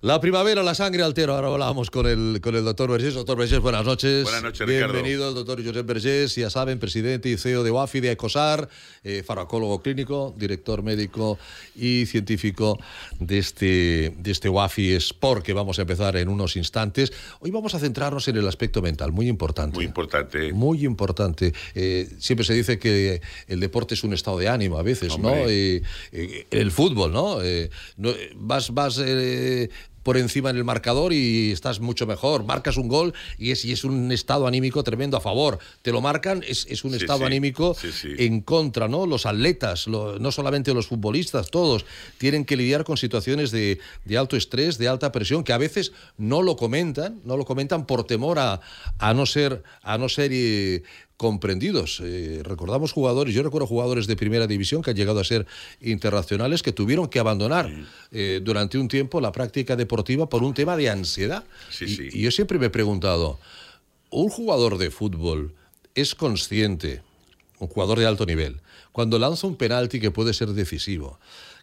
La primavera, la sangre altero. Ahora hablábamos con el, con el doctor Vergés. Doctor Vergés, buenas noches. Buenas noches, Bienvenido, doctor Josep Vergés. Ya saben, presidente y CEO de UAFI, de ECOSAR, eh, farmacólogo clínico, director médico y científico de este, de este UAFI Sport, que vamos a empezar en unos instantes. Hoy vamos a centrarnos en el aspecto mental, muy importante. Muy importante. Muy importante. Eh, siempre se dice que el deporte es un estado de ánimo a veces, Hombre. ¿no? Eh, el fútbol, ¿no? No- vas vas por encima en el marcador y estás mucho mejor. Marcas un gol y es, y es un estado anímico tremendo a favor. Te lo marcan, es, es un Sí, estado sí. anímico Sí, en contra, ¿no? Los atletas, lo- no solamente los futbolistas, todos tienen que lidiar con situaciones de, de alto estrés, de alta presión, que a veces no lo comentan, no lo comentan por temor a, a no ser, a no ser eh, comprendidos. Eh, recordamos jugadores, yo recuerdo jugadores de primera división que han llegado a ser internacionales que tuvieron que abandonar eh, durante un tiempo la práctica deportiva por un tema de ansiedad. Sí, y, sí. y yo siempre me he preguntado, ¿un jugador de fútbol es consciente, un jugador de alto nivel, cuando lanza un penalti que puede ser decisivo?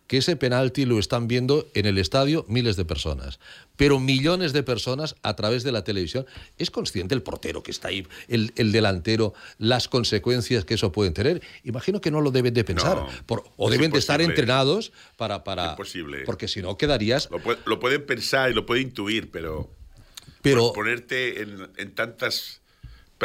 Que ese penalti lo están viendo en el estadio miles de personas, pero millones de personas a través de la televisión. ¿Es consciente el portero que está ahí, el, el delantero, las consecuencias que eso puede tener? Imagino que no lo deben de pensar, No, por- o deben de estar entrenados para... para Imposible. Porque si no quedarías... Lo, puede- lo pueden pensar y lo pueden intuir, pero, Pero ponerte en, en tantas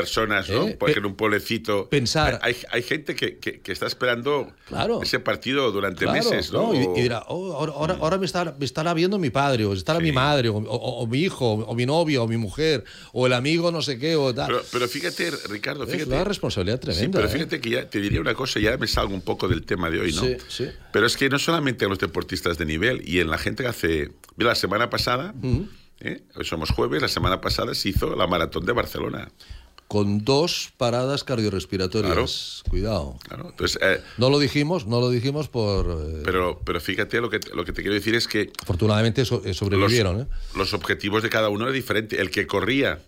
personas, ¿no? Eh, Porque pe- en un pueblecito. pensar- Hay, hay gente que, que- que está esperando Claro. ese partido durante Claro, meses, ¿no? Y, y dirá, "Oh, ahora, ahora, ahora me, estará, me estará viendo mi padre, o estará Sí. mi madre, o, o- o mi hijo, o mi novia, o mi mujer, o el amigo no sé qué, o tal. pero, pero fíjate, Ricardo, es fíjate. una responsabilidad Sí, tremenda. pero ¿eh? fíjate que ya te diría una cosa, ya me salgo un poco del tema de hoy, ¿no? Sí, sí. Pero es que no solamente en los deportistas de nivel y en la gente que hace. Mira, la semana pasada, ¿eh? hoy somos jueves, la semana pasada se hizo la maratón de Barcelona. Con dos paradas cardiorrespiratorias. Cuidado. Claro, entonces, eh, No lo dijimos, no lo dijimos por... eh, pero, pero fíjate, lo que, lo que te quiero decir es que afortunadamente so- eh, los, sobrevivieron. ¿eh? los objetivos de cada uno eran diferentes. El que corría,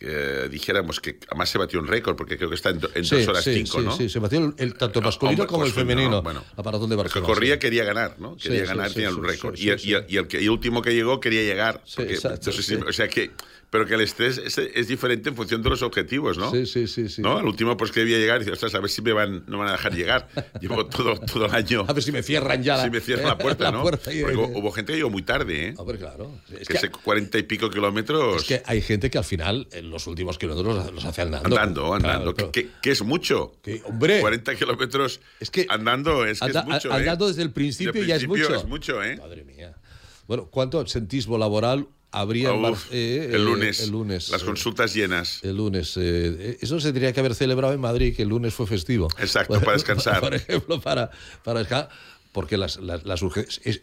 eh, dijéramos que además se batió un récord, porque creo que está en, en Sí, dos horas sí, cinco, sí, ¿no? sí, se batió el, el- tanto el masculino Hombre, como el femenino. ¿no? Bueno, la maratón de el que Barcelona. corría quería ganar, ¿no? Quería ganar, tenía sí, récord. y, el- y el, y el que, y el último que llegó quería llegar. Porque- exacto, entonces. O sea que, pero que el estrés es, es diferente en función de los objetivos, ¿no? Sí, sí, sí, sí. ¿No? Al último pues quería llegar y a ver si me van, no van a dejar llegar. Llevo todo, todo el año. A ver si me cierran ya la, si me cierran la puerta, ¿no? puerta y- Porque hubo, gente que llegó muy tarde, ¿eh? Hombre, claro. Es que que, cuarenta y pico kilómetros es que hay gente que al final, en los últimos kilómetros, los, hace andando. andando, andando. Claro, que, que- que es mucho. que- hombre, 40 kilómetros Es que andando es que es mucho. ¿eh? andando desde el principio Desde el ya es principio mucho. es mucho, ¿eh? Madre mía. Bueno, ¿cuánto absentismo laboral habría Uf, Bar- eh, el lunes. El lunes. Las eh, consultas llenas. El lunes. eh, eso se tendría que haber celebrado en Madrid, que el lunes fue festivo. Exacto, para descansar. Por ejemplo, para, para Porque las, las,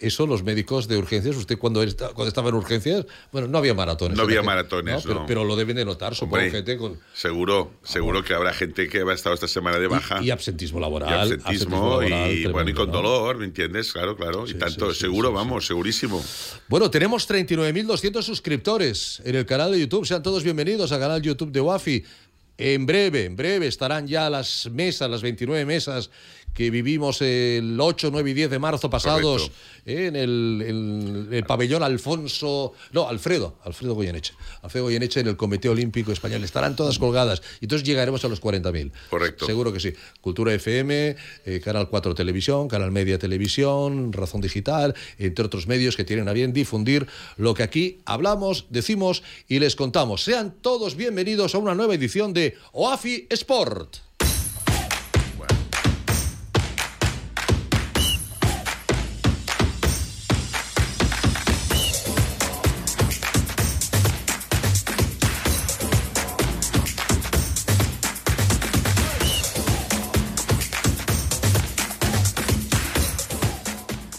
eso, los médicos de urgencias, usted cuando, está- cuando estaba en urgencias, bueno, no había maratones. No había maratones, Pero, no. pero lo deben de notar, supongo, Hombre, gente con. Seguro, seguro que habrá gente que ha estado esta semana de baja. Y, y absentismo laboral. Y absentismo, laboral y, bueno, y con dolor, ¿me entiendes? Claro, claro. Sí, y tanto, sí, sí, seguro, vamos, segurísimo. Bueno, tenemos 39.200 suscriptores en el canal de YouTube. Sean todos bienvenidos al canal YouTube de Wafi. En breve, en breve estarán ya las mesas, las 29 mesas que vivimos el 8, 9 y 10 de marzo pasados Correcto. eh, en el, en el pabellón Alfonso, no, Alfredo, Alfredo Goyeneche. Alfredo Goyeneche en el Comité Olímpico Español. Estarán todas colgadas. Y entonces llegaremos a los 40.000. Correcto. Seguro que sí. Cultura FM, eh, Canal 4 Televisión, Canal Media Televisión, Razón Digital, entre otros medios que tienen a bien difundir lo que aquí hablamos, decimos y les contamos. Sean todos bienvenidos a una nueva edición de OAFI Sport.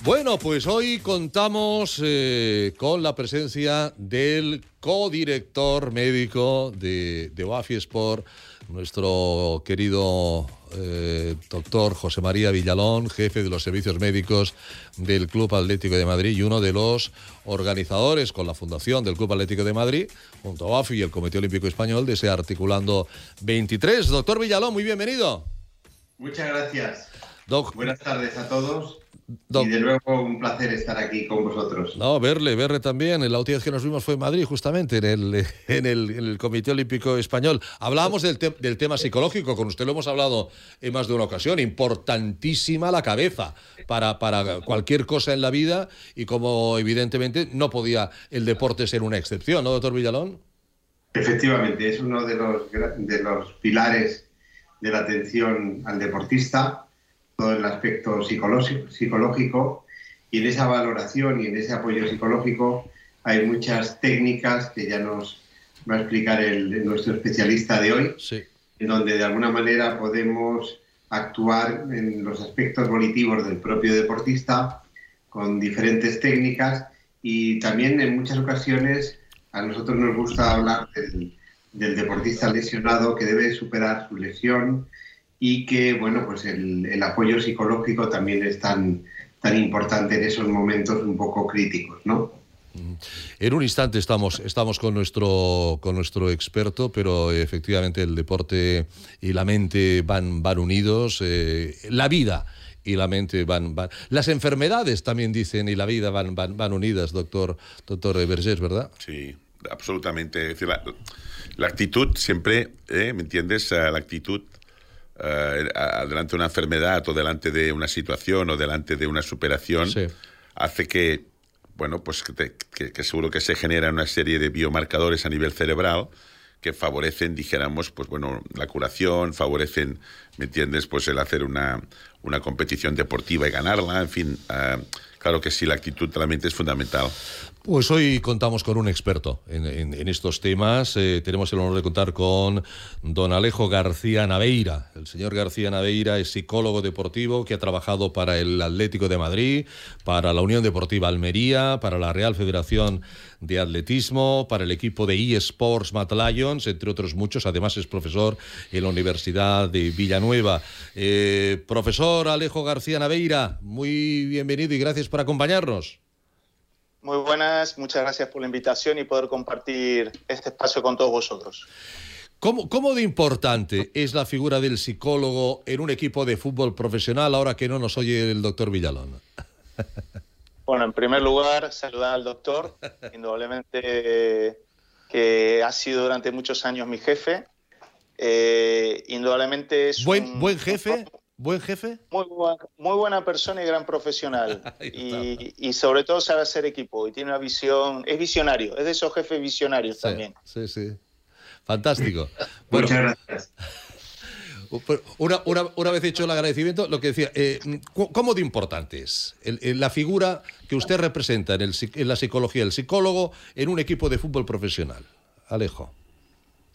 Bueno, pues hoy contamos eh, con la presencia del codirector médico de, de Sport, nuestro querido eh, doctor José María Villalón, jefe de los servicios médicos del Club Atlético de Madrid y uno de los organizadores con la fundación del Club Atlético de Madrid, junto a OAFI y el Comité Olímpico Español, de ese Articulando 23. Doctor Villalón, muy bienvenido. Muchas gracias. Buenas tardes a todos. Y de nuevo un placer estar aquí con vosotros. No, verle, verle también. La última vez que nos vimos fue en Madrid, justamente, en el, en el, Comité Olímpico Español. Hablábamos del, del, tema psicológico, con usted lo hemos hablado en más de una ocasión. Importantísima la cabeza para, para cualquier cosa en la vida y como evidentemente no podía el deporte ser una excepción, ¿no, doctor Villalón? Efectivamente, es uno de los, de los pilares de la atención al deportista todo el aspecto psicológico y en esa valoración y en ese apoyo psicológico hay muchas técnicas que ya nos va a explicar el, nuestro especialista de hoy, en donde de alguna manera podemos actuar en los aspectos volitivos del propio deportista con diferentes técnicas y también en muchas ocasiones a nosotros nos gusta hablar del, del deportista lesionado que debe superar su lesión, y que, bueno, pues el, apoyo psicológico también es tan, tan importante en esos momentos un poco críticos, ¿no? Mm. En un instante estamos, estamos con, nuestro, con nuestro experto, pero efectivamente el deporte y la mente van, van unidos. Eh, la vida y la mente van, van. Las enfermedades también dicen y la vida van, van, van unidas, doctor, doctor Vergés, ¿verdad? Sí, absolutamente. la, actitud siempre, ¿eh? ¿me entiendes? La actitud eh, delante de una enfermedad o delante de una situación o delante de una superación, hace que, bueno, pues que, seguro que se genera una serie de biomarcadores a nivel cerebral que favorecen, dijéramos, pues bueno, la curación, favorecen, ¿me entiendes? Pues el hacer una, una competición deportiva y ganarla, en fin. Eh, claro que sí, la actitud de la mente es fundamental. Pues hoy contamos con un experto en, estos temas. Eh, tenemos el honor de contar con don Alejo García Naveira. El señor García Naveira es psicólogo deportivo que ha trabajado para el Atlético de Madrid, para la Unión Deportiva Almería, para la Real Federación de Atletismo, para el equipo de eSports Matt Lions, entre otros muchos. Además es profesor en la Universidad de Villanueva. Eh, profesor Alejo García Naveira, muy bienvenido y gracias por acompañarnos. Muy buenas, muchas gracias por la invitación y poder compartir este espacio con todos vosotros. ¿Cómo, ¿Cómo, de importante es la figura del psicólogo en un equipo de fútbol profesional ahora que no nos oye el doctor Villalón? Bueno, en primer lugar, saludar al doctor, indudablemente que ha sido durante muchos años mi jefe. Eh, indudablemente es buen, buen jefe. ¿Buen jefe? Muy, muy buena persona y gran profesional. y, sobre todo sabe hacer equipo y tiene una visión, es visionario, es de esos jefes visionarios también. Sí, sí. Fantástico. Muchas gracias. Una, una, una, vez hecho el agradecimiento, lo que decía, eh, ¿cómo de importante es la figura que usted representa en, el, en la psicología, el psicólogo en un equipo de fútbol profesional? Alejo.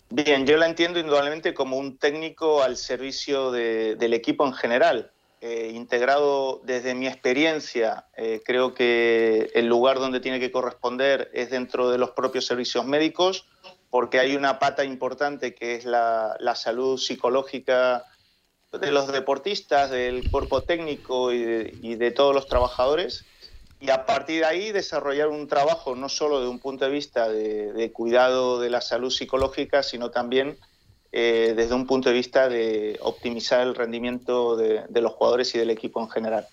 Bien, yo la entiendo indudablemente como un técnico al servicio del equipo en general. Eh, integrado desde mi experiencia, eh, creo que el lugar donde tiene que corresponder es dentro de los propios servicios médicos, porque hay una pata importante que es la, salud psicológica de los deportistas, del cuerpo técnico y de todos los trabajadores y a partir de ahí desarrollar un trabajo no solo de un punto de vista de, cuidado de la salud psicológica, sino también eh, desde un punto de vista de optimizar el rendimiento de, los jugadores y del equipo en general.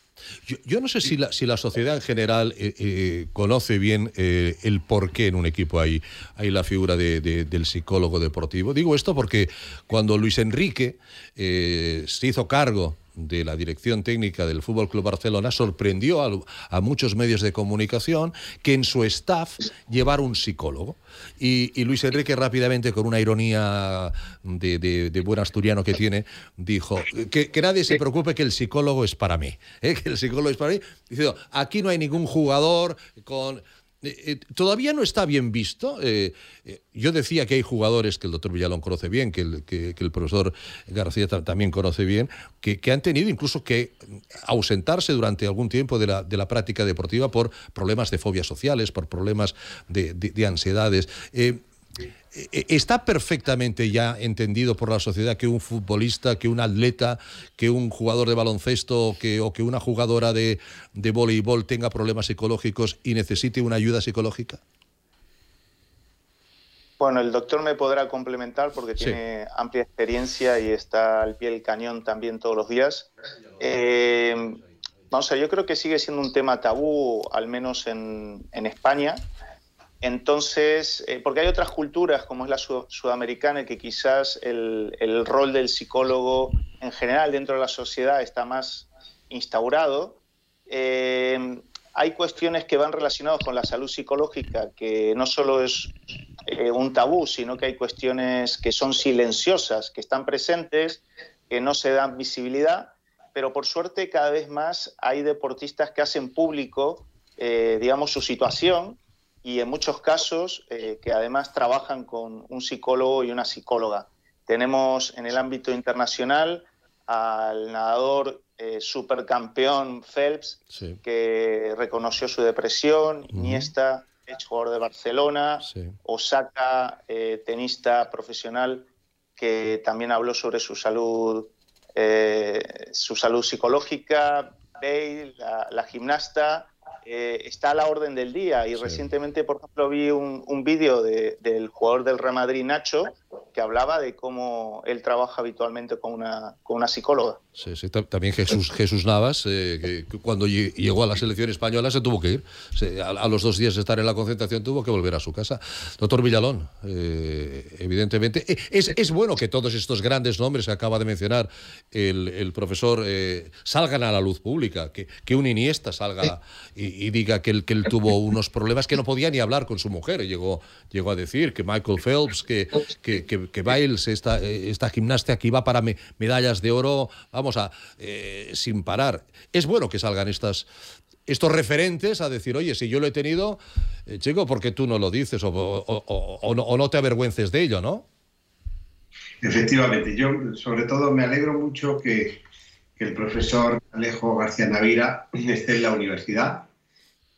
Yo, no sé si la, si la, sociedad en general eh, eh, conoce bien el por qué en un equipo hay, hay la figura del psicólogo deportivo. Digo esto porque cuando Luis Enrique se hizo cargo de la dirección técnica del Fútbol Club Barcelona sorprendió a, muchos medios de comunicación que en su staff llevara un psicólogo. Y, Luis Enrique rápidamente, con una ironía de, buen asturiano que tiene, dijo que, nadie se preocupe que el psicólogo es para mí. ¿eh? Que el psicólogo es para mí. Diciendo, aquí no hay ningún jugador con eh, todavía no está bien visto. yo decía que hay jugadores que el doctor Villalón conoce bien, que el, que, el profesor García también conoce bien, que, han tenido incluso que ausentarse durante algún tiempo de la, de la práctica deportiva por problemas de fobias sociales, por problemas de ansiedades. Eh, ¿Está perfectamente ya entendido por la sociedad que un futbolista, que un atleta, que un jugador de baloncesto que, o que una jugadora de, voleibol tenga problemas psicológicos y necesite una ayuda psicológica? Bueno, el doctor me podrá complementar porque tiene amplia experiencia y está al pie del cañón también todos los días. Eh, vamos a yo creo que sigue siendo un tema tabú, al menos en, en España. Entonces, eh, porque hay otras culturas, como es la sudamericana, que quizás el, rol del psicólogo en general dentro de la sociedad está más instaurado. Eh, hay cuestiones que van relacionadas con la salud psicológica, que no solo es eh, un tabú, sino que hay cuestiones que son silenciosas, que están presentes, que no se dan visibilidad, pero por suerte cada vez más hay deportistas que hacen público, digamos, su situación y en muchos casos eh, que además trabajan con un psicólogo y una psicóloga. Tenemos en el ámbito internacional al nadador eh, supercampeón Phelps, que reconoció su depresión, Iniesta, ex jugador de Barcelona, Osaka, eh, tenista profesional, que también habló sobre su salud, su salud psicológica, Bale, la gimnasta, eh, está a la orden del día. Y recientemente, por ejemplo, vi un, un vídeo del jugador del Real Madrid, Nacho, que hablaba de cómo él trabaja habitualmente con una, con una psicóloga. Sí, sí, también Jesús, Jesús Navas, eh, que cuando llegó a la selección española se tuvo que ir. a, los dos días de estar en la concentración tuvo que volver a su casa. Doctor Villalón, eh, evidentemente, eh, es, es, bueno que todos estos grandes nombres que acaba de mencionar el, el profesor salgan a la luz pública, que, que un Iniesta salga y, diga que él, que él tuvo unos problemas que no podía ni hablar con su mujer. Llegó, llegó a decir que Michael Phelps, que, que, que que, esta, esta que va para medallas de oro, vamos a, eh, sin parar. Es bueno que salgan estas, estos referentes a decir, oye, si yo lo he tenido, eh, chico, ¿por qué tú no lo dices o, o, no, te avergüences de ello, no? Efectivamente, yo sobre todo me alegro mucho que, que el profesor Alejo García Navira esté en la universidad.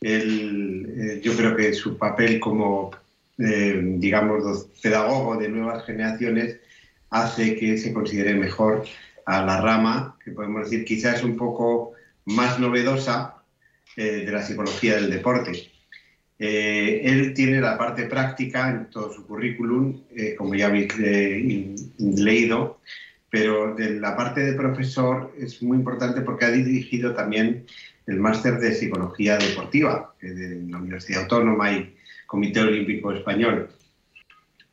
Eh, yo creo que su papel como eh, digamos, pedagogo de nuevas generaciones, hace que se considere mejor a la rama, que podemos decir quizás un poco más novedosa eh, de la psicología del deporte. Eh, él tiene la parte práctica en todo su currículum, como ya habéis leído, pero de la parte de profesor es muy importante porque ha dirigido también el máster de psicología deportiva de la Universidad Autónoma y Comité Olímpico Español.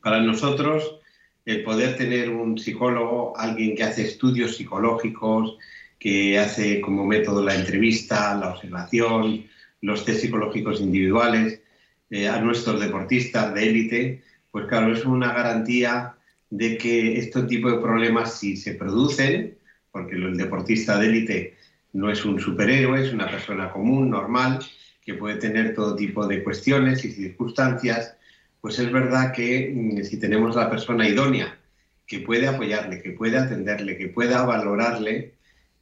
Para nosotros, el poder tener un psicólogo, alguien que hace estudios psicológicos, que hace como método la entrevista, la observación, los test psicológicos individuales, eh, a nuestros deportistas de élite, pues claro, es una garantía de que este tipo de problemas si se producen, porque el deportista de élite no es un superhéroe, es una persona común, normal, que puede tener todo tipo de cuestiones y circunstancias, pues es verdad que mm, si tenemos la persona idónea que puede apoyarle, que puede atenderle, que pueda valorarle,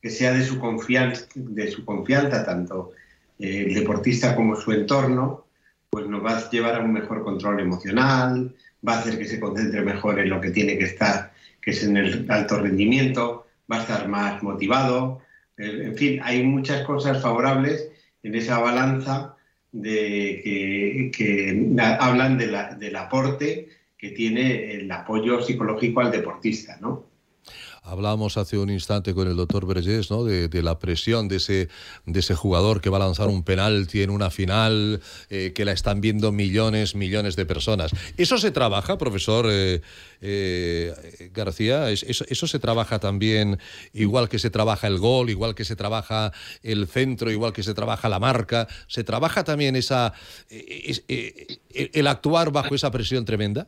que sea de su confianza, de su confianza tanto eh, el deportista como su entorno, pues nos va a llevar a un mejor control emocional, va a hacer que se concentre mejor en lo que tiene que estar, que es en el alto rendimiento, va a estar más motivado, en fin, hay muchas cosas favorables en esa balanza de que, hablan del aporte que tiene el apoyo psicológico al deportista, ¿no? Hablábamos hace un instante con el doctor Vergés ¿no? de, la presión de ese, jugador que va a lanzar un penalti en una final, eh, que la están viendo millones, millones de personas. ¿Eso se trabaja, profesor eh, eh, García? ¿Eso, ¿Eso se trabaja también igual que se trabaja el gol, igual que se trabaja el centro, igual que se trabaja la marca? ¿Se trabaja también esa, el actuar bajo esa presión tremenda?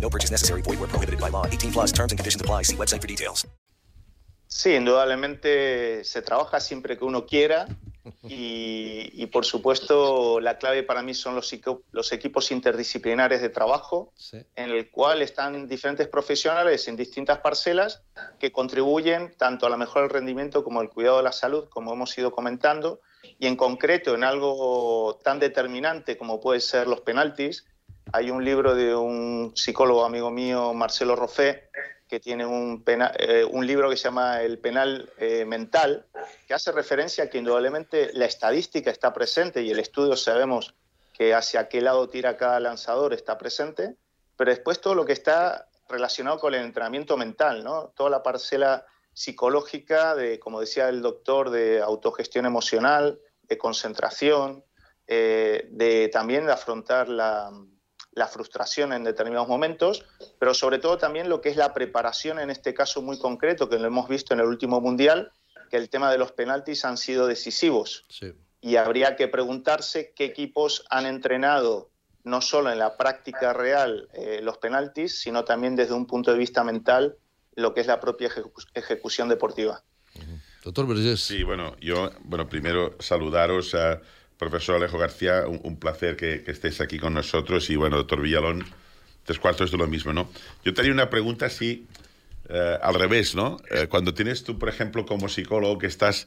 No purchase necessary. Void where prohibited by law. 18 plus terms and conditions apply. See website for details. Sí, indudablemente se trabaja siempre que uno quiera y, y por supuesto la clave para mí son los, los equipos interdisciplinares de trabajo Sí. en el cual están diferentes profesionales en distintas parcelas que contribuyen tanto a la mejora del rendimiento como al cuidado de la salud, como hemos ido comentando, y en concreto en algo tan determinante como puede ser los penaltis. Hay un libro de un psicólogo amigo mío, Marcelo Roffé, que tiene un, pena- eh, un libro que se llama El penal eh, mental, que hace referencia a que indudablemente la estadística está presente y el estudio sabemos que hacia qué lado tira cada lanzador está presente, pero después todo lo que está relacionado con el entrenamiento mental, ¿no? Toda la parcela psicológica de, como decía el doctor, de autogestión emocional, de concentración, eh, de también de afrontar la, la frustración en determinados momentos, pero sobre todo también lo que es la preparación en este caso muy concreto, que lo hemos visto en el último mundial, que el tema de los penaltis han sido decisivos Sí. y habría que preguntarse qué equipos han entrenado no solo en la práctica real eh, los penaltis, sino también desde un punto de vista mental lo que es la propia ejecu- ejecución deportiva. Doctor Vergés. Sí, bueno, yo, bueno, primero saludaros a profesor Alejo García, un, placer que, que estéis aquí con nosotros y bueno, doctor Villalón, tres cuartos de lo mismo, ¿no? Yo tenía una pregunta así, eh, al revés, ¿no? Eh, cuando tienes tú, por ejemplo, como psicólogo que estás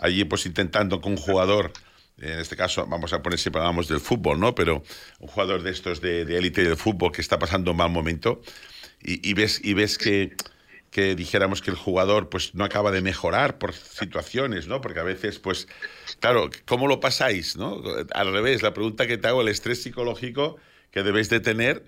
allí pues intentando con un jugador, en este caso vamos a poner siempre hablamos del fútbol, ¿no? Pero un jugador de estos de de élite del fútbol que está pasando un mal momento y ves, y ves que que dijéramos que el jugador pues no acaba de mejorar por situaciones, ¿no? Porque a veces, pues, claro, ¿cómo lo pasáis, no? Al revés, la pregunta que te hago, el estrés psicológico que debéis de tener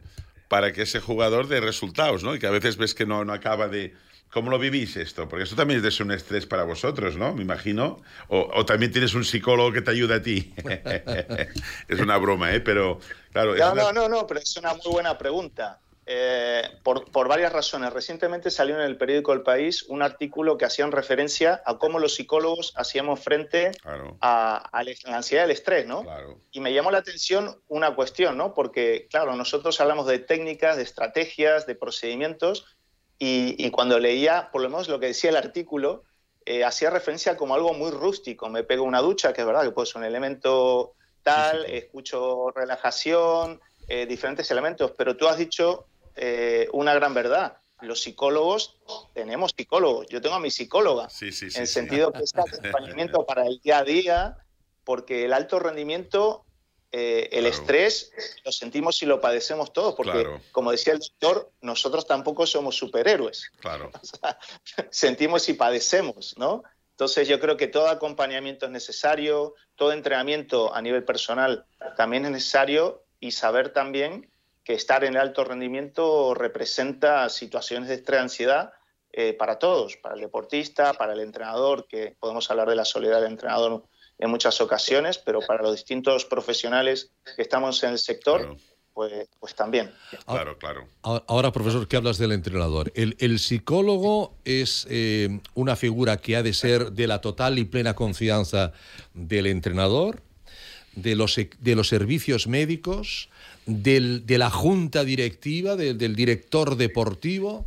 para que ese jugador dé resultados, ¿no? Y que a veces ves que no, no acaba de... ¿Cómo lo vivís esto? Porque esto también es un estrés para vosotros, ¿no? Me imagino. O, o también tienes un psicólogo que te ayuda a ti. es una broma, ¿eh? Pero, claro... es No, una- no, no, no, pero es una muy buena pregunta. Eh, por, por varias razones. Recientemente salió en el periódico El País un artículo que hacían referencia a cómo los psicólogos hacíamos frente Claro, a, a la ansiedad y el estrés, ¿no? claro. Y me llamó la atención una cuestión, ¿no? Porque, claro, nosotros hablamos de técnicas, de estrategias, de procedimientos, y, y cuando leía, por lo menos lo que decía el artículo, eh, hacía referencia como algo muy rústico. Me pego una ducha, que es verdad que puede ser un elemento tal, Físico. escucho relajación, eh, diferentes elementos, pero tú has dicho eh, una gran verdad. Los psicólogos, tenemos psicólogos. Yo tengo a mi psicóloga Sí, sí, sí. en sí. sentido que es acompañamiento para el día a día, porque el alto rendimiento, eh, el Claro. estrés, lo sentimos y lo padecemos todos, porque, Claro. como decía el doctor, nosotros tampoco somos superhéroes, Claro, sentimos y padecemos, ¿no? Entonces yo creo que todo acompañamiento es necesario, todo entrenamiento a nivel personal también es necesario y saber también que estar en alto rendimiento representa situaciones de estrés, ansiedad eh, para todos, para el deportista, para el entrenador, que podemos hablar de la soledad del entrenador en muchas ocasiones, pero para los distintos profesionales que estamos en el sector, Claro. pues, pues también. claro, claro. Ahora, ahora, profesor, ¿qué hablas del entrenador? El, el psicólogo es eh, una figura que ha de ser de la total y plena confianza del entrenador, de los, de los servicios médicos, del- de la junta directiva, del- del director deportivo.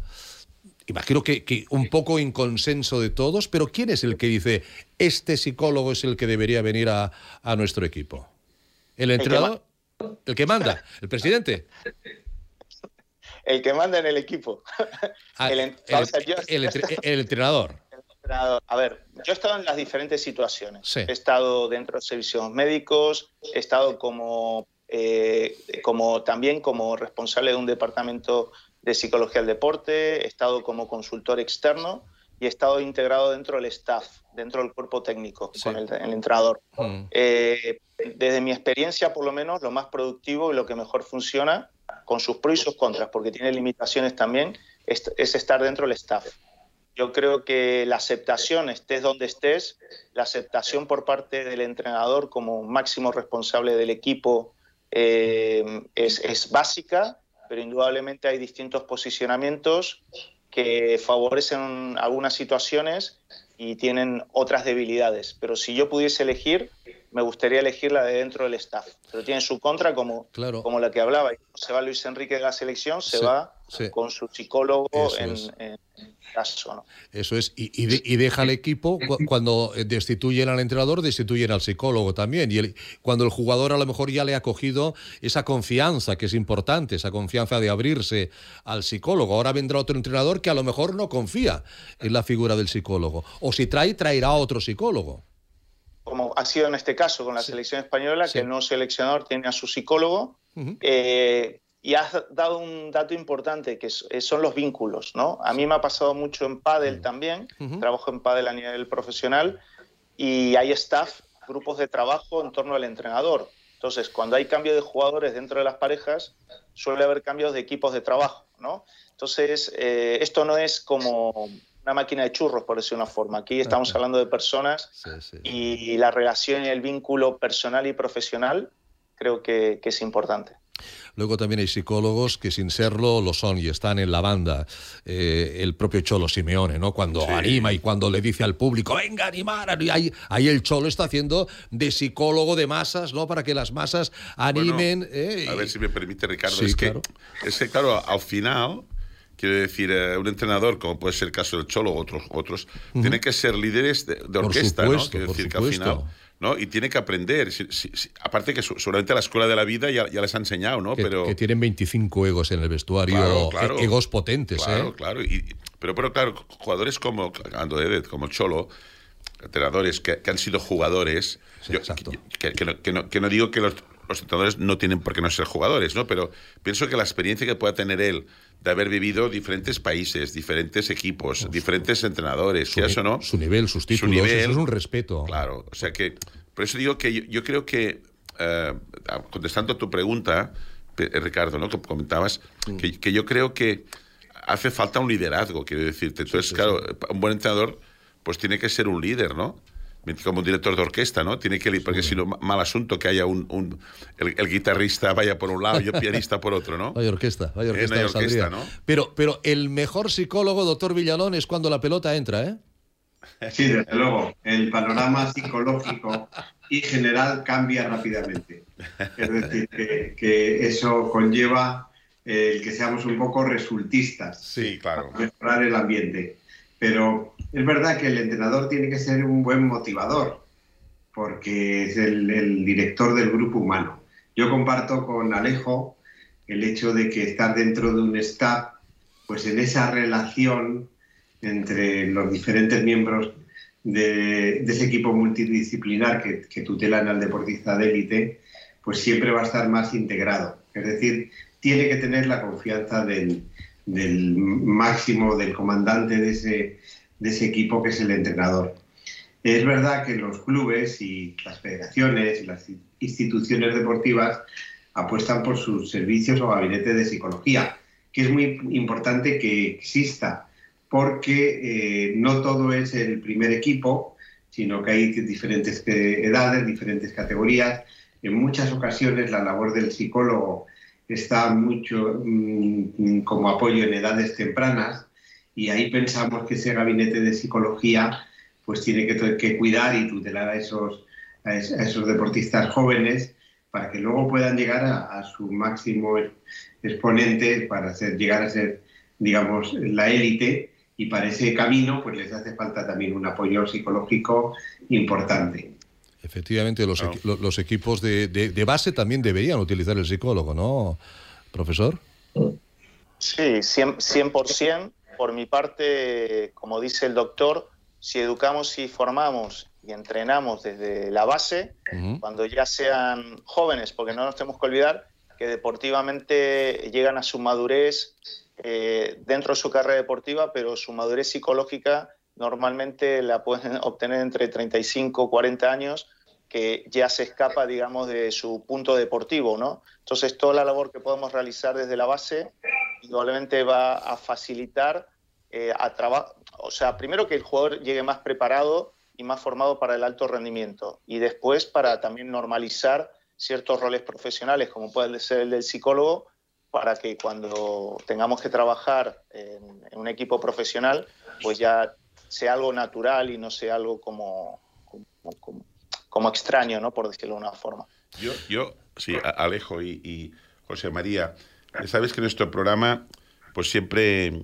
Imagino que, que un poco en consenso de todos, pero ¿quién es el que dice, este psicólogo es el que debería venir a, a nuestro equipo? ¿El entrenador? ¿El que manda? ¿El presidente? El que manda en el equipo. Ah, El el, en- o sea, yo- el entre- el entrenador. entrenador. A ver, yo he estado en las diferentes situaciones. Sí. He estado dentro de servicios médicos, he estado como, eh, como también como responsable de un departamento de psicología del deporte, he estado como consultor externo y he estado integrado dentro del staff, dentro del cuerpo técnico, Sí. con el, el entrenador. Mm. Eh, desde mi experiencia, por lo menos, lo más productivo y lo que mejor funciona, con sus pros y sus contras, porque tiene limitaciones también, es, es estar dentro del staff. Yo creo que la aceptación, estés donde estés, la aceptación por parte del entrenador como máximo responsable del equipo eh, es, es básica, pero indudablemente hay distintos posicionamientos que favorecen algunas situaciones y tienen otras debilidades. Pero si yo pudiese elegir, me gustaría elegir la de dentro del staff. Pero tiene su contra, como, como la que hablaba. Se va Luis Enrique de la selección, se va con su psicólogo en, caso. ¿no? Eso es. Y, deja al equipo, cuando destituyen al entrenador, destituyen al psicólogo también. Y cuando el jugador a lo mejor ya le ha cogido esa confianza, que es importante, esa confianza de abrirse al psicólogo. Ahora vendrá otro entrenador que a lo mejor no confía en la figura del psicólogo. O si trae, traerá otro psicólogo como ha sido en este caso con la selección española, que el nuevo seleccionador tiene a su psicólogo. Eh, y has dado un dato importante, que son los vínculos, ¿no? A mí me ha pasado mucho en pádel también, trabajo en pádel a nivel profesional, y hay staff, grupos de trabajo en torno al entrenador. Entonces, cuando hay cambio de jugadores dentro de las parejas, suele haber cambios de equipos de trabajo, ¿no? Entonces, eh, esto no es como una máquina de churros, por decir una forma. Aquí estamos hablando de personas y la relación y el vínculo personal y profesional creo que, es importante. Luego también hay psicólogos que sin serlo lo son y están en la banda. Eh, el propio Cholo Simeone, ¿no? Cuando anima y cuando le dice al público, venga a animar. Ahí, ahí, el Cholo está haciendo de psicólogo de masas, ¿no? Para que las masas animen. ¿eh? A ver si me permite, Ricardo. es, Que, es que, claro, al final Quiero decir, eh, un entrenador, como puede ser el caso del Cholo o otros, otros tiene que ser líderes de, orquesta, ¿no? Quiero decir que al final. ¿No? Y tiene que aprender. aparte que seguramente la escuela de la vida ya, les ha enseñado, ¿no? Que, pero... que tienen 25 egos en el vestuario, e-, egos potentes, claro, ¿eh? Claro, pero, pero claro, jugadores como, de como Cholo, entrenadores que, han sido jugadores, que, no, digo que los, los entrenadores no tienen por qué no ser jugadores, ¿no? Pero pienso que la experiencia que pueda tener él de haber vivido diferentes países, diferentes equipos, diferentes entrenadores, su, eso no. Su nivel, sus títulos, su nivel, eso es un respeto. Claro, o sea que, por eso digo que yo, creo que, eh, contestando a tu pregunta, Ricardo, ¿no? que comentabas, mm. que, yo creo que hace falta un liderazgo, quiero decirte. Entonces, claro, un buen entrenador pues tiene que ser un líder, ¿no? Como un director de orquesta, ¿no? Tiene que porque si no, mal asunto que haya un, el, guitarrista vaya por un lado y el pianista por otro, ¿no? Vaya orquesta, vaya orquesta. ¿no? Pero, pero el mejor psicólogo, doctor Villalón, es cuando la pelota entra, ¿eh? Sí, desde luego. El panorama psicológico y general cambia rápidamente. Es decir, que, eso conlleva el que seamos un poco resultistas. Sí, claro. Para mejorar el ambiente. Pero es verdad que el entrenador tiene que ser un buen motivador, porque es el, director del grupo humano. Yo comparto con Alejo el hecho de que estar dentro de un staff, pues en esa relación entre los diferentes miembros de, ese equipo multidisciplinar que, tutelan al deportista de élite, pues siempre va a estar más integrado. Es decir, tiene que tener la confianza del, del máximo del comandante de ese, de ese equipo que es el entrenador. Es verdad que los clubes y las federaciones y las instituciones deportivas apuestan por sus servicios o gabinetes de psicología, que es muy importante que exista, porque eh, no todo es el primer equipo, sino que hay diferentes eh, edades, diferentes categorías. En muchas ocasiones la labor del psicólogo está mucho mm, como apoyo en edades tempranas y ahí pensamos que ese gabinete de psicología pues tiene que, cuidar y tutelar a esos, a esos deportistas jóvenes para que luego puedan llegar a, su máximo exponente para hacer, llegar a ser, digamos, la élite y para ese camino pues les hace falta también un apoyo psicológico importante. Efectivamente, los, los equipos de, de, base también deberían utilizar el psicólogo, ¿no, profesor? Sí, 100%. Por mi parte, como dice el doctor, si educamos y formamos y entrenamos desde la base, cuando ya sean jóvenes, porque no nos tenemos que olvidar que deportivamente llegan a su madurez eh, dentro de su carrera deportiva, pero su madurez psicológica normalmente la pueden obtener entre 35 y 40 años, que ya se escapa, digamos, de su punto deportivo, ¿no? Entonces, toda la labor que podemos realizar desde la base, indudablemente va a facilitar eh, a trabajo, o sea, primero que el jugador llegue más preparado y más formado para el alto rendimiento, y después para también normalizar ciertos roles profesionales, como puede ser el del psicólogo, para que cuando tengamos que trabajar en, un equipo profesional, pues ya sea algo natural y no sea algo como, como, extraño, ¿no? por decirlo de una forma. Yo, yo sí, Alejo y, y José María, sabes que nuestro programa, pues siempre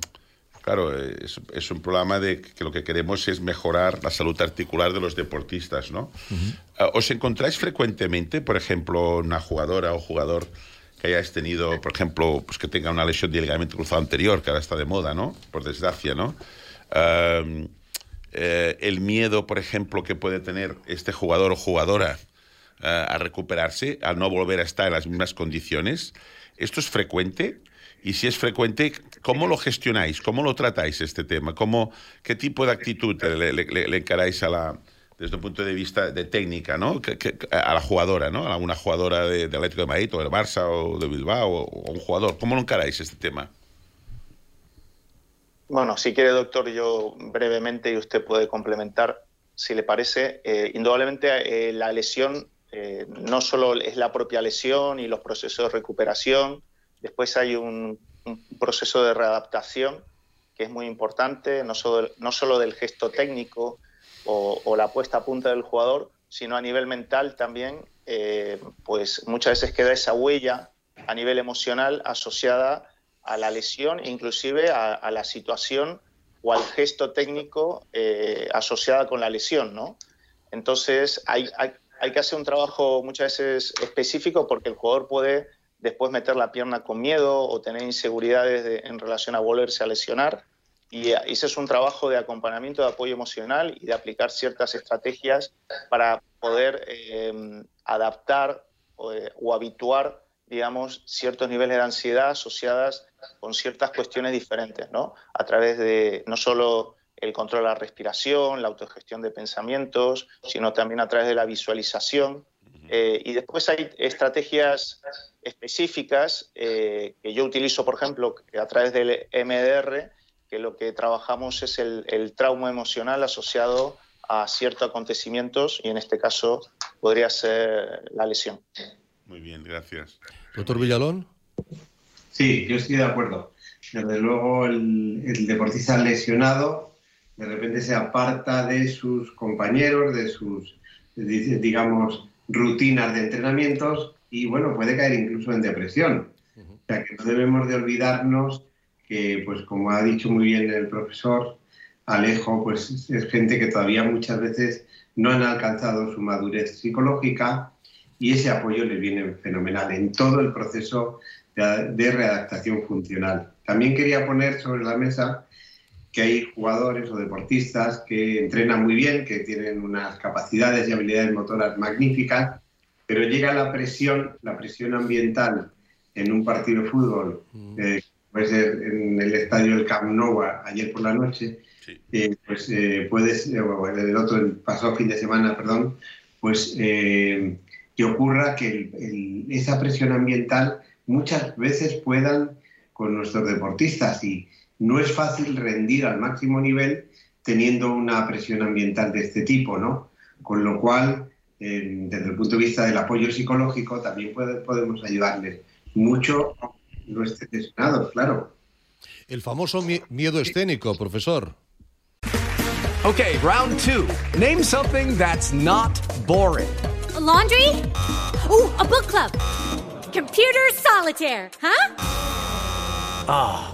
Claro, es, un programa de que lo que queremos es mejorar la salud articular de los deportistas, ¿no? Ah, ¿Os encontráis frecuentemente, por ejemplo, una jugadora o jugador que hayáis tenido, por ejemplo, pues que tenga una lesión de ligamento cruzado anterior, que ahora está de moda, ¿no? Por desgracia, ¿no? Eh, el miedo, por ejemplo, que puede tener este jugador o jugadora eh, a recuperarse, al no volver a estar en las mismas condiciones. ¿Esto es frecuente? Y si es frecuente, ¿cómo lo gestionáis? ¿Cómo lo tratáis este tema? ¿Cómo, ¿Qué tipo de actitud le, encaráis a la, desde un punto de vista de técnica, ¿no? a la jugadora, ¿no? A una jugadora de, Atlético de Madrid o del Barça o de Bilbao o, un jugador. ¿Cómo lo encaráis este tema? Bueno, si quiere, doctor, yo brevemente y usted puede complementar, si le parece. Eh, indudablemente, eh, la lesión eh, no solo es la propia lesión y los procesos de recuperación, Después hay un, proceso de readaptación que es muy importante, no solo, no solo del gesto técnico o, la puesta a punta del jugador, sino a nivel mental también, eh, pues muchas veces queda esa huella a nivel emocional asociada a la lesión, inclusive a, la situación o al gesto técnico eh, asociada con la lesión, ¿no? Entonces hay, hay, hay, que hacer un trabajo muchas veces específico porque el jugador puede después meter la pierna con miedo o tener inseguridades en relación a volverse a lesionar. Y ese es un trabajo de acompañamiento, de apoyo emocional y de aplicar ciertas estrategias para poder eh, adaptar eh, o, habituar, digamos, ciertos niveles de ansiedad asociadas con ciertas cuestiones diferentes, ¿no? A través de no solo el control de la respiración, la autogestión de pensamientos, sino también a través de la visualización. Eh, y después hay estrategias específicas eh, que yo utilizo, por ejemplo, a través del MDR, que lo que trabajamos es el, trauma emocional asociado a ciertos acontecimientos y en este caso podría ser la lesión. Muy bien, gracias. Doctor Villalón. Sí, yo estoy de acuerdo. Desde luego el, el deportista lesionado de repente se aparta de sus compañeros, de sus, digamos, rutinas de entrenamientos y bueno, puede caer incluso en depresión. O sea que no debemos de olvidarnos que, pues como ha dicho muy bien el profesor Alejo, pues es gente que todavía muchas veces no han alcanzado su madurez psicológica y ese apoyo les viene fenomenal en todo el proceso de, de readaptación funcional. También quería poner sobre la mesa que hay jugadores o deportistas que entrenan muy bien, que tienen unas capacidades y habilidades motoras magníficas, pero llega la presión, la presión ambiental en un partido de fútbol, mm. eh, puede ser en el estadio del Camp Nou ayer por la noche, eh, pues eh, puedes, el otro, el pasado fin de semana, perdón, pues que ocurra que esa presión ambiental muchas veces puedan con nuestros deportistas y no es fácil rendir al máximo nivel teniendo una presión ambiental de este tipo, ¿no? Con lo cual desde el punto de vista del apoyo psicológico, también podemos ayudarles mucho no estén lesionados, claro. El famoso miedo escénico, profesor. Okay, round two. Name something that's not boring. laundry? Ooh, a book club. Computer solitaire, huh? Ah,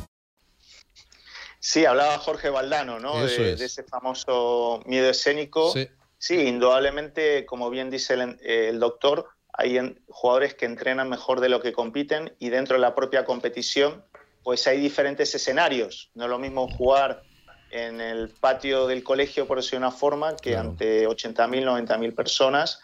Sí, hablaba Jorge Valdano, ¿no? De, de, ese famoso miedo escénico. Sí. sí indudablemente, como bien dice el, el doctor, hay jugadores que entrenan mejor de lo que compiten y dentro de la propia competición pues hay diferentes escenarios. No es lo mismo jugar en el patio del colegio, por decir una forma, que ante 80.000, 90.000 personas.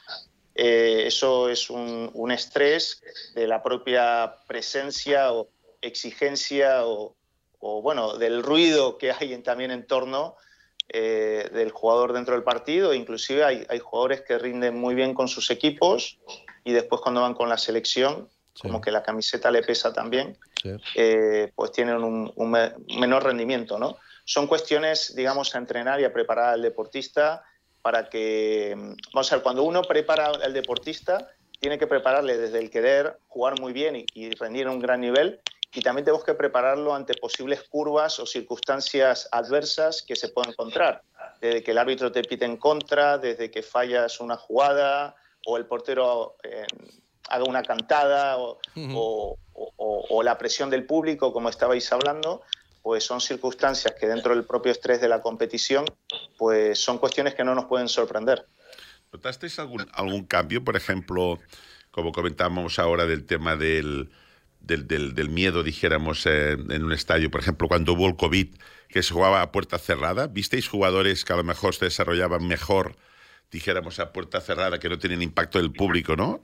Eh, eso es un, estrés de la propia presencia o exigencia o, bueno, del ruido que hay también en torno eh, del jugador dentro del partido. Inclusive hay, hay jugadores que rinden muy bien con sus equipos y después cuando van con la selección, como que la camiseta le pesa también, eh, pues tienen un, menor rendimiento, ¿no? Son cuestiones, digamos, a entrenar y a preparar al deportista para que, vamos a ver, cuando uno prepara al deportista, tiene que prepararle desde el querer jugar muy bien y, y rendir a un gran nivel, y también tenemos que prepararlo ante posibles curvas o circunstancias adversas que se puedan encontrar, desde que el árbitro te pite en contra, desde que fallas una jugada, o el portero eh, haga una cantada o, la presión del público, como estabais hablando, pues son circunstancias que dentro del propio estrés de la competición, pues son cuestiones que no nos pueden sorprender. ¿Notasteis algún, algún cambio, por ejemplo, como comentábamos ahora del tema del, del, miedo, dijéramos, eh, en un estadio, por ejemplo, cuando hubo el COVID, que se jugaba a puerta cerrada, ¿visteis jugadores que a lo mejor se desarrollaban mejor dijéramos, a puerta cerrada, que no tienen impacto del público, ¿no?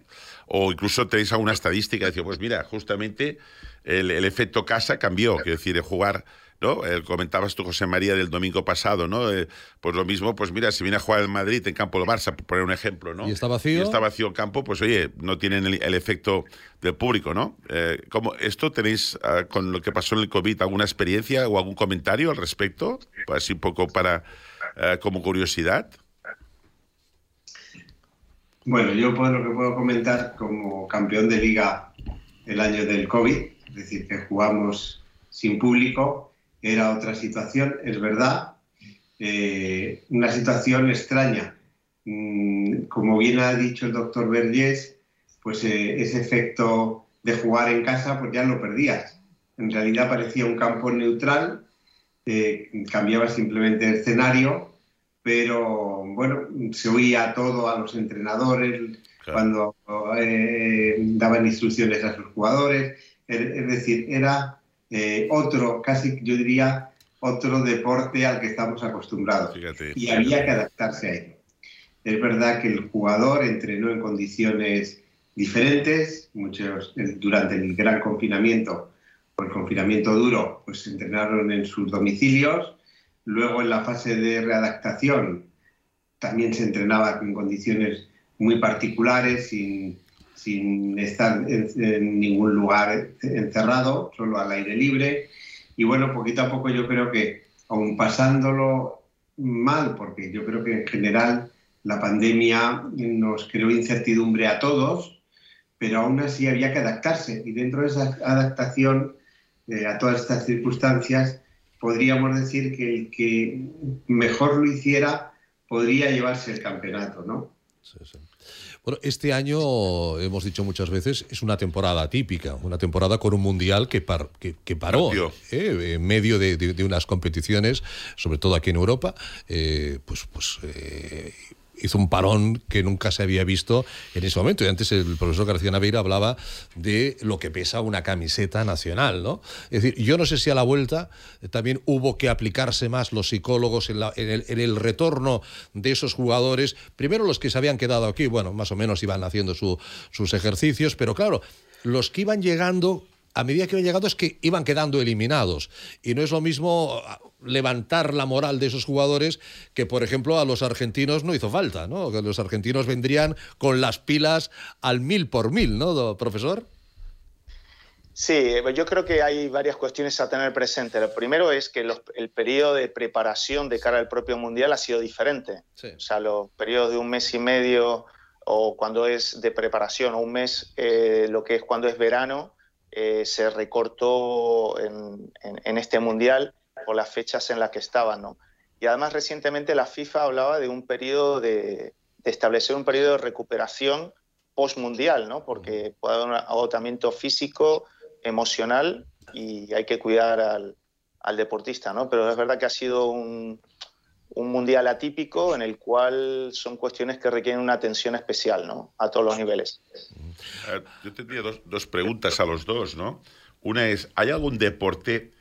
O incluso tenéis alguna estadística, decir, pues mira, justamente el, efecto casa cambió, quiero decir, de jugar, ¿no? Eh, comentabas tú, José María, del domingo pasado, ¿no? Eh, pues lo mismo, pues mira, si viene a jugar el Madrid en campo del Barça, por poner un ejemplo, ¿no? Y está vacío. Y está vacío el campo, pues oye, no tienen el, efecto del público, ¿no? Eh, ¿cómo, ¿Esto tenéis, ah, con lo que pasó en el COVID, alguna experiencia o algún comentario al respecto? Pues así un poco para, como curiosidad. Bueno, yo puedo, lo que puedo comentar como campeón de liga el año del COVID, es decir, que jugamos sin público, era otra situación, es verdad, eh, una situación extraña. Mm, como bien ha dicho el doctor Vergés, pues eh, ese efecto de jugar en casa, pues ya lo perdías. En realidad parecía un campo neutral, eh, cambiaba simplemente el escenario pero bueno, se oía todo a los entrenadores cuando daban instrucciones a sus jugadores, es decir, era eh, otro, casi yo diría, otro deporte al que estamos acostumbrados. Y había que adaptarse a ello. Es verdad que el jugador entrenó en condiciones diferentes, muchos durante el gran confinamiento o el confinamiento duro, pues entrenaron en sus domicilios, Luego en la fase de readaptación también se entrenaba en condiciones muy particulares, sin, estar en, ningún lugar encerrado, solo al aire libre. Y bueno, poquito a poco yo creo que, aun pasándolo mal, porque yo creo que en general la pandemia nos creó incertidumbre a todos, pero aún así había que adaptarse. Y dentro de esa adaptación eh, a todas estas circunstancias, podríamos decir que el que mejor lo hiciera podría llevarse el campeonato, ¿no? Sí, sí. Bueno, este año, hemos dicho muchas veces, es una temporada típica, una temporada con un mundial que, que, paró ¿eh? en medio de, unas competiciones, sobre todo aquí en Europa, eh, pues, pues eh, hizo un parón que nunca se había visto en ese momento. Y antes el profesor García Naveira hablaba de lo que pesa una camiseta nacional, ¿no? Es decir, yo no sé si a la vuelta también hubo que aplicarse más los psicólogos en, el, retorno de esos jugadores. Primero los que se habían quedado aquí, bueno, más o menos iban haciendo sus ejercicios, pero claro, los que iban llegando a medida que iban llegando es que iban quedando eliminados. Y no es lo mismo levantar la moral de esos jugadores que, por ejemplo, a los argentinos no hizo falta, ¿no? Que los argentinos vendrían con las pilas al mil por mil, ¿no, profesor? Sí, yo creo que hay varias cuestiones a tener presente. Lo primero es que el periodo de preparación de cara al propio Mundial ha sido diferente. O sea, los periodos de un mes y medio o cuando es de preparación o un mes, eh, lo que es cuando es verano, eh, se recortó en, este Mundial por las fechas en las que estaban. ¿no? Y además recientemente la FIFA hablaba de un periodo de, establecer un periodo de recuperación post-mundial, ¿no? porque puede haber un agotamiento físico, emocional y hay que cuidar al, deportista. ¿no? Pero es verdad que ha sido un, un mundial atípico en el cual son cuestiones que requieren una atención especial, ¿no? A todos los niveles. Eh, yo tendría dos, dos, preguntas a los dos, ¿no? Una es, ¿hay algún deporte,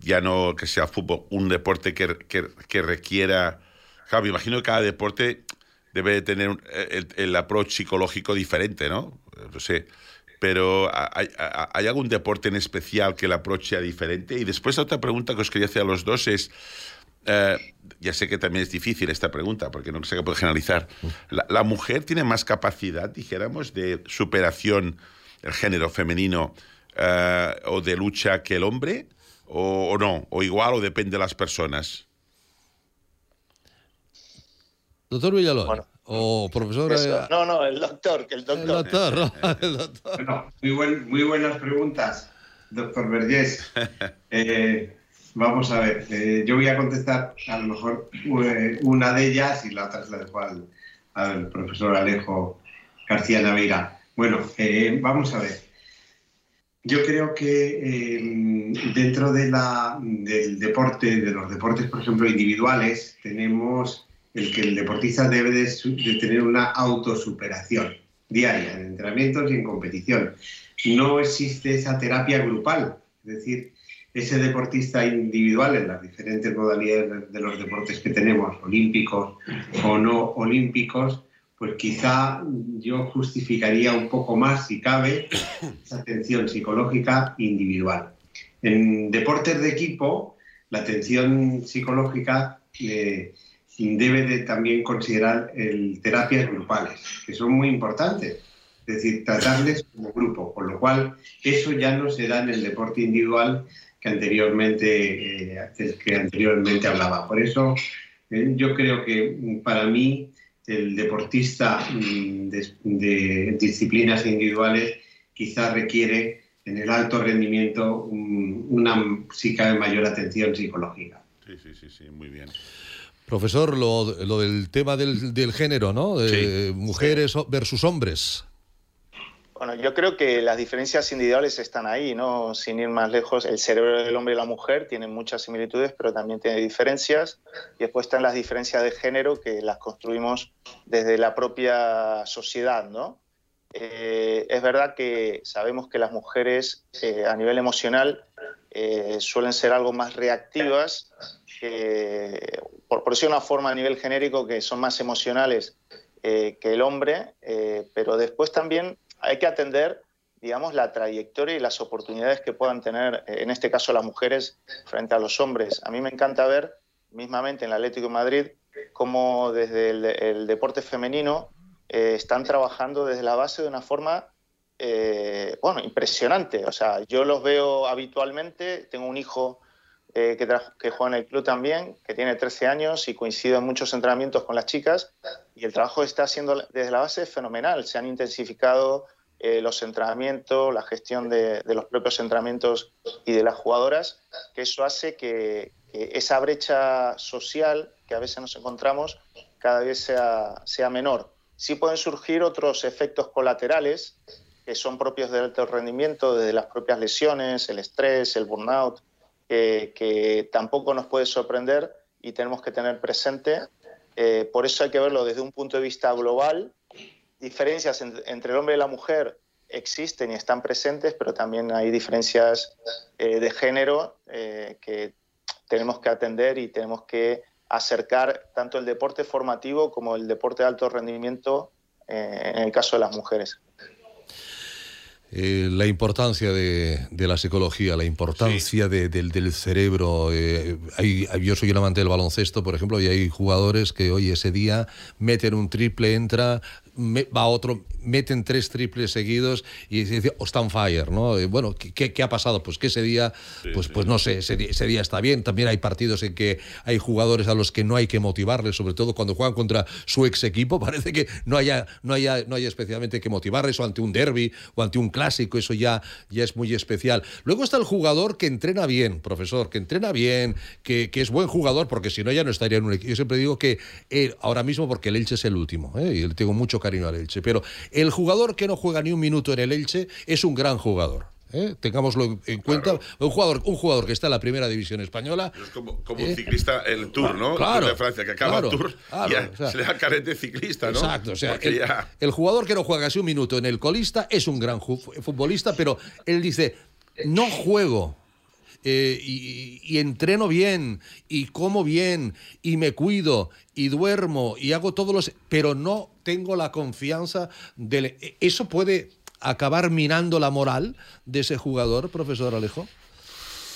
ya no que sea fútbol, un deporte que, que, que requiera... Claro, me imagino que cada deporte debe de tener el, el approach psicológico diferente, ¿no? No sé. Pero ¿hay, ¿hay, algún deporte en especial que el approach sea diferente? Y después otra pregunta que os quería hacer a los dos es, eh, ya sé que también es difícil esta pregunta, porque no sé qué puede generalizar. La, la, mujer tiene más capacidad, dijéramos, de superación, el género femenino, eh, o de lucha que el hombre, o, o, no, o igual, o depende de las personas. Doctor Villalón. Bueno, o profesor. Eso, no, no, el doctor, que el doctor. El doctor, ¿no? el doctor. Bueno, muy, buen, muy, buenas preguntas, doctor Vergés. Eh, Vamos a ver, eh, yo voy a contestar a lo mejor eh, una de ellas y la otra se la dejo al, al profesor Alejo García Naveira. Bueno, eh, vamos a ver. Yo creo que eh, dentro de la, del deporte, de los deportes, por ejemplo, individuales, tenemos el que el deportista debe de, de tener una autosuperación diaria en entrenamientos y en competición. No existe esa terapia grupal, es decir, ese deportista individual en las diferentes modalidades de los deportes que tenemos, olímpicos o no olímpicos, pues quizá yo justificaría un poco más, si cabe, esa atención psicológica individual. En deportes de equipo, la atención psicológica eh, debe de también considerar el, terapias grupales, que son muy importantes. Es decir, tratarles como grupo, con lo cual eso ya no se da en el deporte individual, que anteriormente, eh, que anteriormente hablaba. Por eso eh, yo creo que para mí el deportista mm, de, de, disciplinas individuales quizás requiere en el alto rendimiento un, una, si cabe, mayor atención psicológica. Sí, sí, sí, sí muy bien. Profesor, lo, lo del tema del, del género, ¿no? De sí. mujeres versus hombres. Bueno, yo creo que las diferencias individuales están ahí, ¿no? Sin ir más lejos, el cerebro del hombre y la mujer tienen muchas similitudes, pero también tiene diferencias. Y después están las diferencias de género que las construimos desde la propia sociedad, ¿no? Eh, es verdad que sabemos que las mujeres eh, a nivel emocional eh, suelen ser algo más reactivas, por, por decir una forma a nivel genérico, que son más emocionales que el hombre, pero después también hay que atender, digamos, la trayectoria y las oportunidades que puedan tener, en este caso, las mujeres frente a los hombres. A mí me encanta ver, mismamente en el Atlético de Madrid, cómo desde el, el deporte femenino eh, están trabajando desde la base de una forma, eh, bueno, impresionante. O sea, yo los veo habitualmente, tengo un hijo eh, que, que, juega en el club también, que tiene 13 años y coincido en muchos entrenamientos con las chicas y el trabajo está haciendo desde la base fenomenal. Se han intensificado eh, los entrenamientos, la gestión de, de, los propios entrenamientos y de las jugadoras, que eso hace que, que, esa brecha social que a veces nos encontramos cada vez sea, sea menor. Sí pueden surgir otros efectos colaterales que son propios del alto rendimiento, desde las propias lesiones, el estrés, el burnout, que, que tampoco nos puede sorprender y tenemos que tener presente. Eh, por eso hay que verlo desde un punto de vista global. Diferencias en, entre el hombre y la mujer existen y están presentes, pero también hay diferencias eh, de género eh, que tenemos que atender y tenemos que acercar tanto el deporte formativo como el deporte de alto rendimiento en el caso de las mujeres. Eh, la importancia de, de, la psicología, la importancia sí. de, del, del, cerebro. Eh, hay, yo soy un amante del baloncesto, por ejemplo, y hay jugadores que hoy ese día meten un triple, entra, me, va otro, meten tres triples seguidos y dice, oh, está on fire, ¿no? Y bueno, ¿qué, ¿qué, ha pasado? Pues que ese día, sí, pues, sí. pues no sé, ese día, ese día, está bien. También hay partidos en que hay jugadores a los que no hay que motivarles, sobre todo cuando juegan contra su ex equipo, parece que no haya, no haya, no haya especialmente que motivarles, o ante un derby, o ante un clásico, eso ya, ya es muy especial. Luego está el jugador que entrena bien, profesor, que entrena bien, que, que es buen jugador, porque si no ya no estaría en un equipo. Yo siempre digo que él, ahora mismo, porque el Elche es el último, ¿eh? y le tengo mucho cariño al Elche, pero el jugador que no juega ni un minuto en el Elche es un gran jugador. ¿eh? tengámoslo en cuenta. Un, jugador, un jugador que está en la primera división española. Es como, como un ciclista el Tour, ¿no? Claro. de Francia, que acaba claro, el Tour claro, ya o sea, se le da carete ciclista, ¿no? Exacto, o sea, el, ya- el jugador que no juega casi un minuto en el colista es un gran futbolista, pero él dice, no juego. Eh, y, entreno bien, y como bien, y me cuido, y duermo, y hago todos los... Pero no tengo la confianza del... ¿Eso puede acabar minando la moral de ese jugador, profesor Alejo?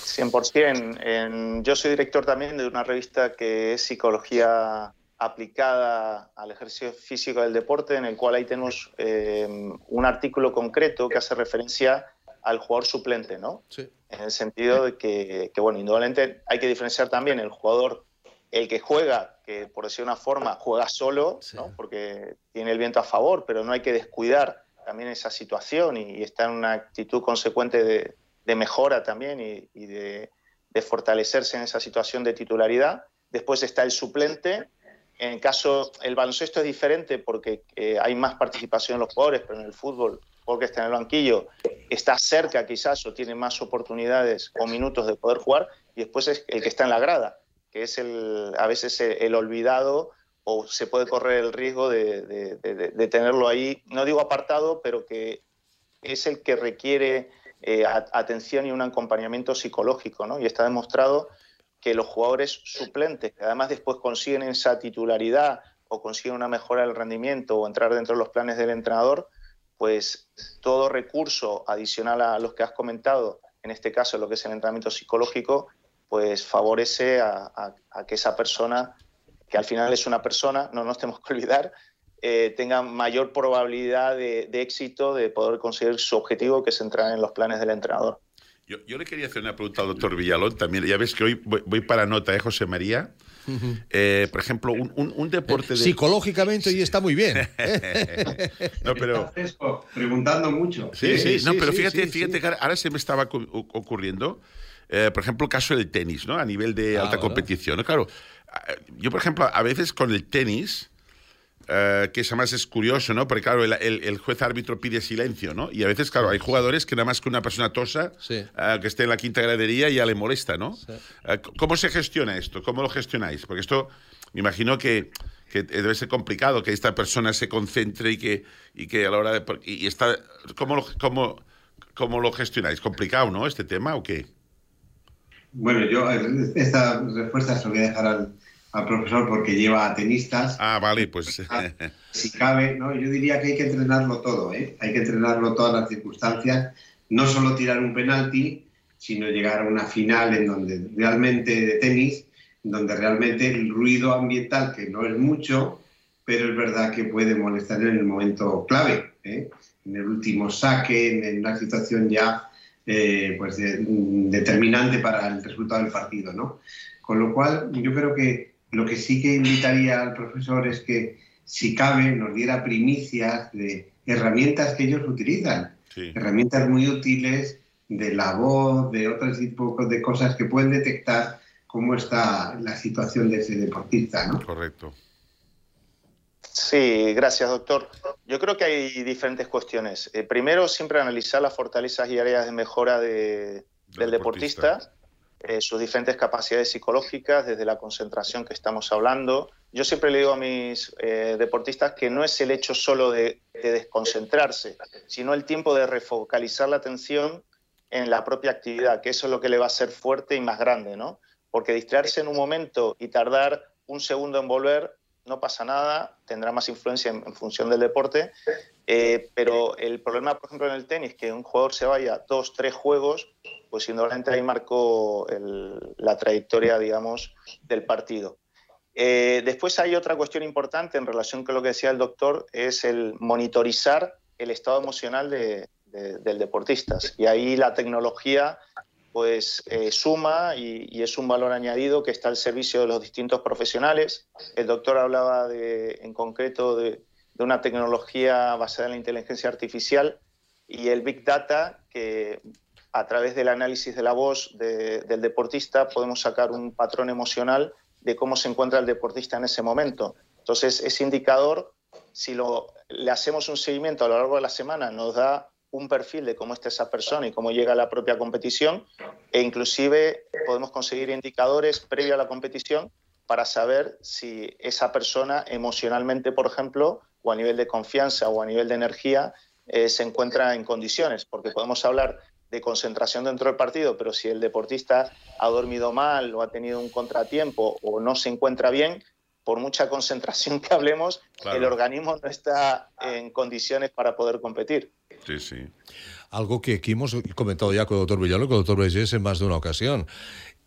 100%. En- yo soy director también de una revista que es psicología aplicada al ejercicio físico del deporte, en el cual ahí tenemos eh, un artículo concreto que hace referencia al jugador suplente, ¿no? Sí. En el sentido de que, que, bueno, indudablemente hay que diferenciar también el jugador, el que juega, que por decir una forma, juega solo, ¿no? Porque tiene el viento a favor, pero no hay que descuidar también esa situación y, y está en una actitud consecuente de, de mejora también y, y de, de fortalecerse en esa situación de titularidad. Después está el suplente. En el caso, el baloncesto es diferente porque eh, hay más participación en los jugadores, pero en el fútbol, porque está en el banquillo, está cerca quizás o tiene más oportunidades o minutos de poder jugar, y después es el que está en la grada, que es el, a veces el, olvidado o se puede correr el riesgo de, tenerlo ahí, no digo apartado, pero que es el que requiere eh, atención y un acompañamiento psicológico, ¿no? Y está demostrado que los jugadores suplentes, que además después consiguen esa titularidad o consiguen una mejora del rendimiento o entrar dentro de los planes del entrenador, pues todo recurso adicional a los que has comentado, en este caso lo que es el entrenamiento psicológico, pues favorece a, que esa persona, que al final es una persona, no nos tenemos que olvidar, eh, tenga mayor probabilidad de, éxito de poder conseguir su objetivo, que es entrar en los planes del entrenador. Yo, le quería hacer una pregunta al doctor Villalón también. Ya ves que hoy voy, voy para nota, ¿eh, José María? Eh, por ejemplo, un, un- un deporte de... Psicológicamente y está muy bien. No, pero... Preguntando mucho. Sí, sí, Sí, no, sí, pero fíjate, que ahora- se me estaba ocurriendo, eh, por ejemplo, el caso del tenis, ¿no? A nivel de Ah, alta ¿verdad? competición, ¿no? Claro, eh, yo, por ejemplo, a veces con el tenis, eh, que es además es curioso, ¿no? Porque, claro, el, el- el juez árbitro pide silencio, ¿no? Y a veces, claro, hay jugadores que nada más que una persona tosa, Sí. eh, que esté en la quinta gradería, ya le molesta, ¿no? Eh, ¿Cómo se gestiona esto? ¿Cómo lo gestionáis? Porque esto, me imagino que, que debe ser complicado que esta persona se concentre y que, y que a la hora de... Y, y está, ¿cómo, lo, cómo, ¿Cómo lo gestionáis? ¿Complicado, no, este tema o qué? Bueno, yo esta respuesta se la voy a dejar al, al profesor porque lleva a tenistas. Ah, vale, pues... Si cabe, ¿no? yo diría que hay que entrenarlo todo, ¿eh? hay que entrenarlo todas las circunstancias, no solo tirar un penalti, sino llegar a una final en donde realmente de tenis, donde realmente el ruido ambiental, que no es mucho, pero es verdad que puede molestar en el momento clave, ¿eh? en el último saque, en, una situación ya eh, pues de- determinante para el resultado del partido. ¿no? Con lo cual, yo creo que lo que sí que invitaría al profesor es que, si cabe, nos diera primicias de herramientas que ellos utilizan, Sí. herramientas muy útiles de la voz, de otros tipos de cosas que pueden detectar cómo está la situación de ese deportista. ¿no? Correcto. Sí, gracias, doctor. Yo creo que hay diferentes cuestiones. Eh, primero, siempre analizar las fortalezas y áreas de mejora de- del deportista, eh, sus diferentes capacidades psicológicas, desde la concentración que estamos hablando. Yo siempre le digo a mis eh, deportistas que no es el hecho solo de, de desconcentrarse, sino el tiempo de refocalizar la atención en la propia actividad, que eso es lo que le va a hacer fuerte y más grande, ¿no? Porque distraerse en un momento y tardar un segundo en volver no pasa nada, tendrá más influencia en, función del deporte, eh, pero el problema, por ejemplo, en el tenis, que un jugador se vaya dos, tres juegos, pues indudablemente ahí marcó la trayectoria, digamos, del partido. Eh, después hay otra cuestión importante en relación con lo que decía el doctor, es el monitorizar el estado emocional de- del deportista. Y ahí la tecnología pues eh, suma y, es un valor añadido que está al servicio de los distintos profesionales. El doctor hablaba en concreto de, una tecnología basada en la inteligencia artificial y el Big Data, que a través del análisis de la voz de- del deportista podemos sacar un patrón emocional de cómo se encuentra el deportista en ese momento. Entonces, ese indicador, si lo, le hacemos un seguimiento a lo largo de la semana, nos da un perfil de cómo está esa persona y cómo llega a la propia competición e inclusive podemos conseguir indicadores previo a la competición para saber si esa persona emocionalmente, por ejemplo, o a nivel de confianza o a nivel de energía, eh, se encuentra en condiciones, porque podemos hablar de concentración dentro del partido, pero si el deportista ha dormido mal o ha tenido un contratiempo o no se encuentra bien, por mucha concentración que hablemos, el organismo no está en condiciones para poder competir. Sí, sí. Algo que aquí hemos comentado ya con el doctor Villalón, con el doctor Bellés en más de una ocasión.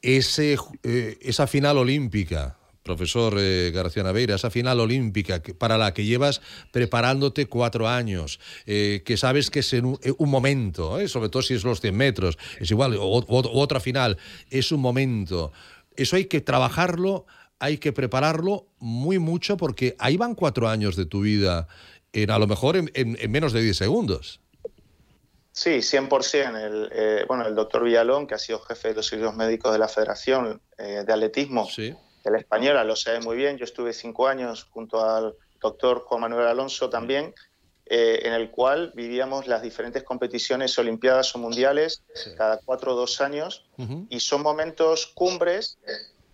Ese, eh, esa final olímpica, profesor eh, García Naveira, esa final olímpica para la que llevas preparándote cuatro años, eh, que sabes que es en un, momento, sobre todo si es los 100 metros, es igual, o, otra final, es un momento. Eso hay que trabajarlo hay que prepararlo muy mucho porque ahí van cuatro años de tu vida, en, a lo mejor en, menos de 10 segundos. Sí, 100%. El, eh, bueno, el doctor Villalón, que ha sido jefe de los servicios médicos de la Federación eh, de Atletismo de la Española, lo sabe muy bien. Yo estuve cinco años junto al doctor Juan Manuel Alonso también, eh, en el cual vivíamos las diferentes competiciones olimpiadas o mundiales cada cuatro o dos años. Y son momentos cumbres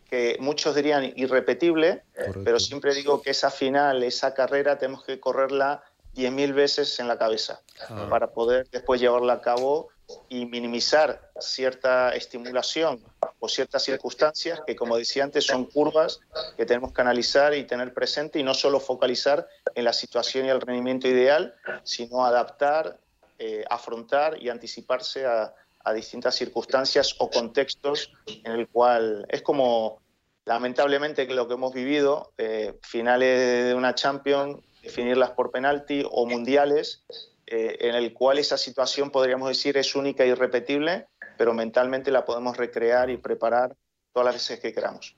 que muchos dirían irrepetible, pero siempre digo que esa final, esa carrera, tenemos que correrla 10.000 veces en la cabeza ah. para poder después llevarla a cabo y minimizar cierta estimulación o ciertas circunstancias que, como decía antes, son curvas que tenemos que analizar y tener presente y no solo focalizar en la situación y el rendimiento ideal, sino adaptar, eh, afrontar y anticiparse a, a distintas circunstancias o contextos en el cual es como lamentablemente lo que hemos vivido, eh, finales de una Champions, definirlas por penalti o mundiales, eh, en el cual esa situación podríamos decir es única y irrepetible, pero mentalmente la podemos recrear y preparar todas las veces que queramos.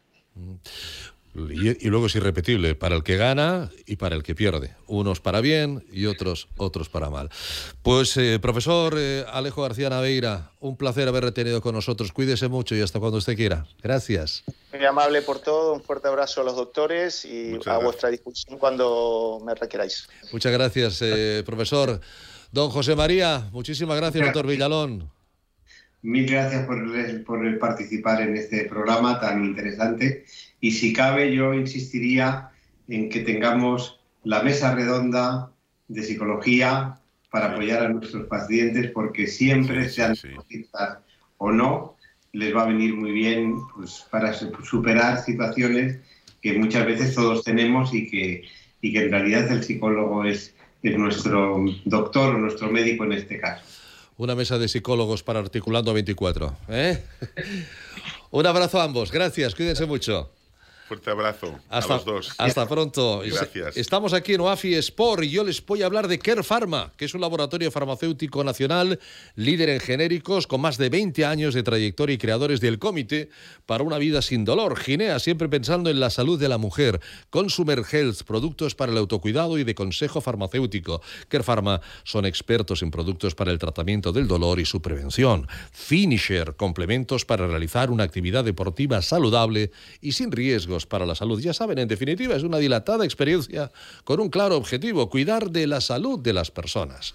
Y, luego es irrepetible para el que gana y para el que pierde. Unos para bien y otros, otros para mal. Pues, eh, profesor eh, Alejo García Naveira, un placer haber retenido con nosotros. Cuídese mucho y hasta cuando usted quiera. Gracias. Muy amable por todo. Un fuerte abrazo a los doctores y a vuestra disposición cuando me requeráis. Muchas gracias, eh, profesor. Don José María, muchísimas gracias, doctor Villalón. Mil gracias por, por participar en este programa tan interesante. Y si cabe yo insistiría en que tengamos la mesa redonda de psicología para apoyar a nuestros pacientes porque siempre, sean deportistas o no, les va a venir muy bien pues, para superar situaciones que muchas veces todos tenemos y que, y que en realidad el psicólogo es, es nuestro doctor o nuestro médico en este caso. Una mesa de psicólogos para Articulando 24. ¿eh? Un abrazo a ambos. Gracias. Cuídense mucho. Fuerte abrazo hasta, a los dos. Hasta pronto. Gracias. Estamos aquí en OAFI Sport y yo les voy a hablar de Care Pharma, que es un laboratorio farmacéutico nacional, líder en genéricos, con más de 20 años de trayectoria y creadores del Comité para una vida sin dolor. Ginea, siempre pensando en la salud de la mujer. Consumer Health, productos para el autocuidado y de consejo farmacéutico. Care Pharma son expertos en productos para el tratamiento del dolor y su prevención. Finisher, complementos para realizar una actividad deportiva saludable y sin para la salud. Ya saben, en definitiva, es una dilatada experiencia con un claro objetivo, cuidar de la salud de las personas.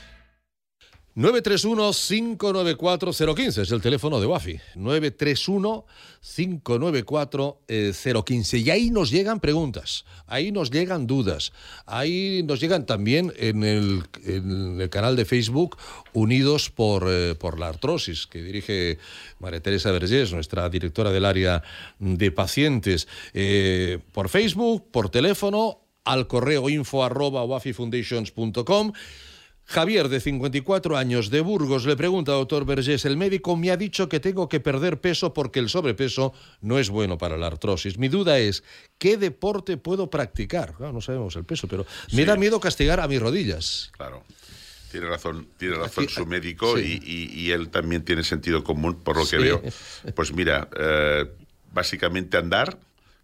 931-594-015 es el teléfono de Wafi. 931-594-015. Y ahí nos llegan preguntas, ahí nos llegan dudas, ahí nos llegan también en el, canal de Facebook Unidos por, eh, por la Artrosis, que dirige María Teresa Vergés, nuestra directora del área de pacientes. Eh, por Facebook, por teléfono, al correo info arroba wafifoundations.com. Javier, de 54 años, de Burgos, le pregunta, doctor Vergés, el médico me ha dicho que tengo que perder peso porque el sobrepeso no es bueno para la artrosis. Mi duda es, ¿qué deporte puedo practicar? no sabemos el peso, pero me da miedo castigar a mis rodillas. Claro. Tiene razón, tiene razón su médico y, él también tiene sentido común, por lo que veo. Pues mira, eh, básicamente andar,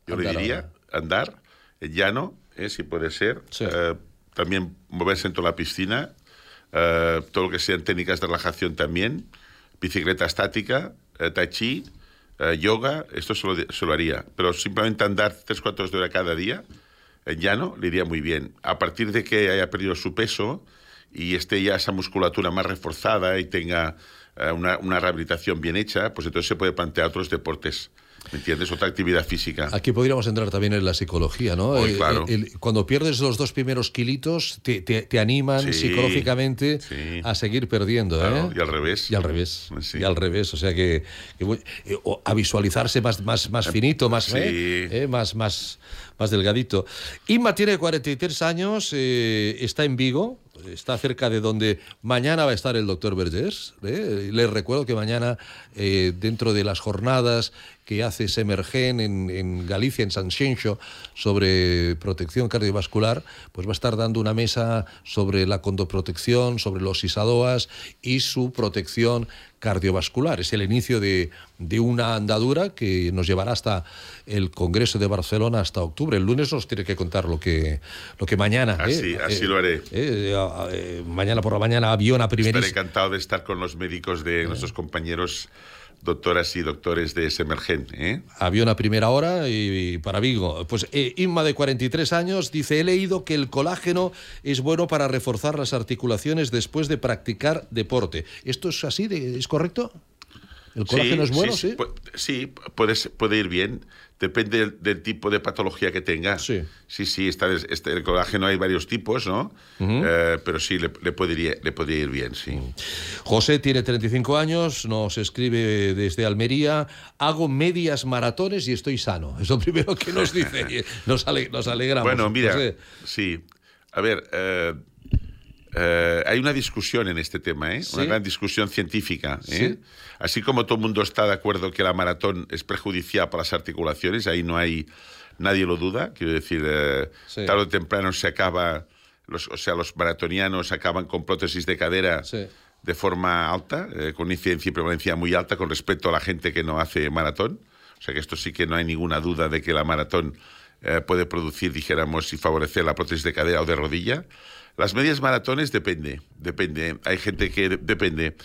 yo le diría, andar, llano, eh, si puede ser. Eh, también moverse en toda la piscina, eh, todo lo que sean técnicas de relajación también, bicicleta estática, eh, tai chi, eh, yoga, esto se lo, haría. Pero simplemente andar tres cuartos de hora cada día en llano le iría muy bien. A partir de que haya perdido su peso y esté ya esa musculatura más reforzada y tenga una, una rehabilitación bien hecha, pues entonces se puede plantear otros deportes. ¿Me entiendes? Otra actividad física. Aquí podríamos entrar también en la psicología, ¿no? Eh, claro. el- cuando pierdes los dos primeros kilitos, te, te- te animan Sí, psicológicamente a seguir perdiendo, Claro, ¿eh? y al revés. Y al revés. Y al revés. O sea que, eh, a visualizarse más, más, más finito, más, Sí. ¿eh? ¿eh? más, más, más delgadito. Inma tiene 43 años, eh, está en Vigo, está cerca de donde mañana va a estar el doctor Vergés. ¿eh? Les recuerdo que mañana, eh, dentro de las jornadas que hace Semergen en, en Galicia, en Sanxenxo, sobre protección cardiovascular, pues va a estar dando una mesa sobre la condoprotección, sobre los ISADOAS y su protección cardiovascular. Es el inicio de, de una andadura que nos llevará hasta el Congreso de Barcelona hasta octubre. El lunes nos tiene que contar lo que, lo que mañana. Así, ¿eh? así Eh, lo haré. eh, eh, mañana por la mañana avión a Estaré primerísima. encantado de estar con los médicos de nuestros compañeros doctoras y doctores de Semergen. ¿eh? Avión a primera hora y, y para Vigo. Pues eh, Inma, de 43 años, dice, he leído que el colágeno es bueno para reforzar las articulaciones después de practicar deporte. ¿Esto es así? ¿Es correcto? ¿El colágeno es bueno? Sí. pu- sí, puede ir bien. Depende del, del tipo de patología que tenga. Sí, sí, está, este, el colágeno hay varios tipos, ¿no? Eh, pero sí, le, le podría, le podría ir bien, sí. José tiene 35 años, nos escribe desde Almería, hago medias maratones y estoy sano. Es lo primero que nos dice. Nos, ale- nos alegramos. Bueno, mira, José. sí. A ver, eh, eh, hay una discusión en este tema, ¿eh? Sí. una gran discusión científica. ¿eh? Sí. Así como todo el mundo está de acuerdo que la maratón es perjudicial para las articulaciones, ahí no hay, nadie lo duda. Quiero decir, eh, Sí. tarde o temprano se acaba, los, o sea, los maratonianos acaban con prótesis de cadera de forma alta, con incidencia y prevalencia muy alta con respecto a la gente que no hace maratón. O sea que esto sí que no hay ninguna duda de que la maratón puede producir, dijéramos, y favorecer la prótesis de cadera o de rodilla. Las medias maratones depende, depende. Hay gente que de- depende.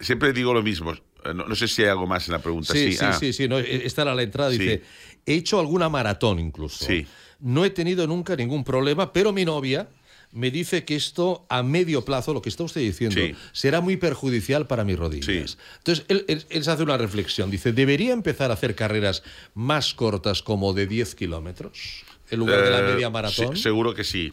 Siempre digo lo mismo. No, no sé si hay algo más en la pregunta. Sí, sí, ah. sí, sí, no, e- esta era la entrada. Sí. Dice, he hecho alguna maratón incluso. Sí. No he tenido nunca ningún problema, pero mi novia me dice que esto a medio plazo, lo que está usted diciendo, Sí. será muy perjudicial para mis rodillas. Entonces, él, él- él se hace una reflexión. Dice, ¿debería empezar a hacer carreras más cortas como de 10 kilómetros en lugar de la Eh, media maratón? sí, seguro que sí.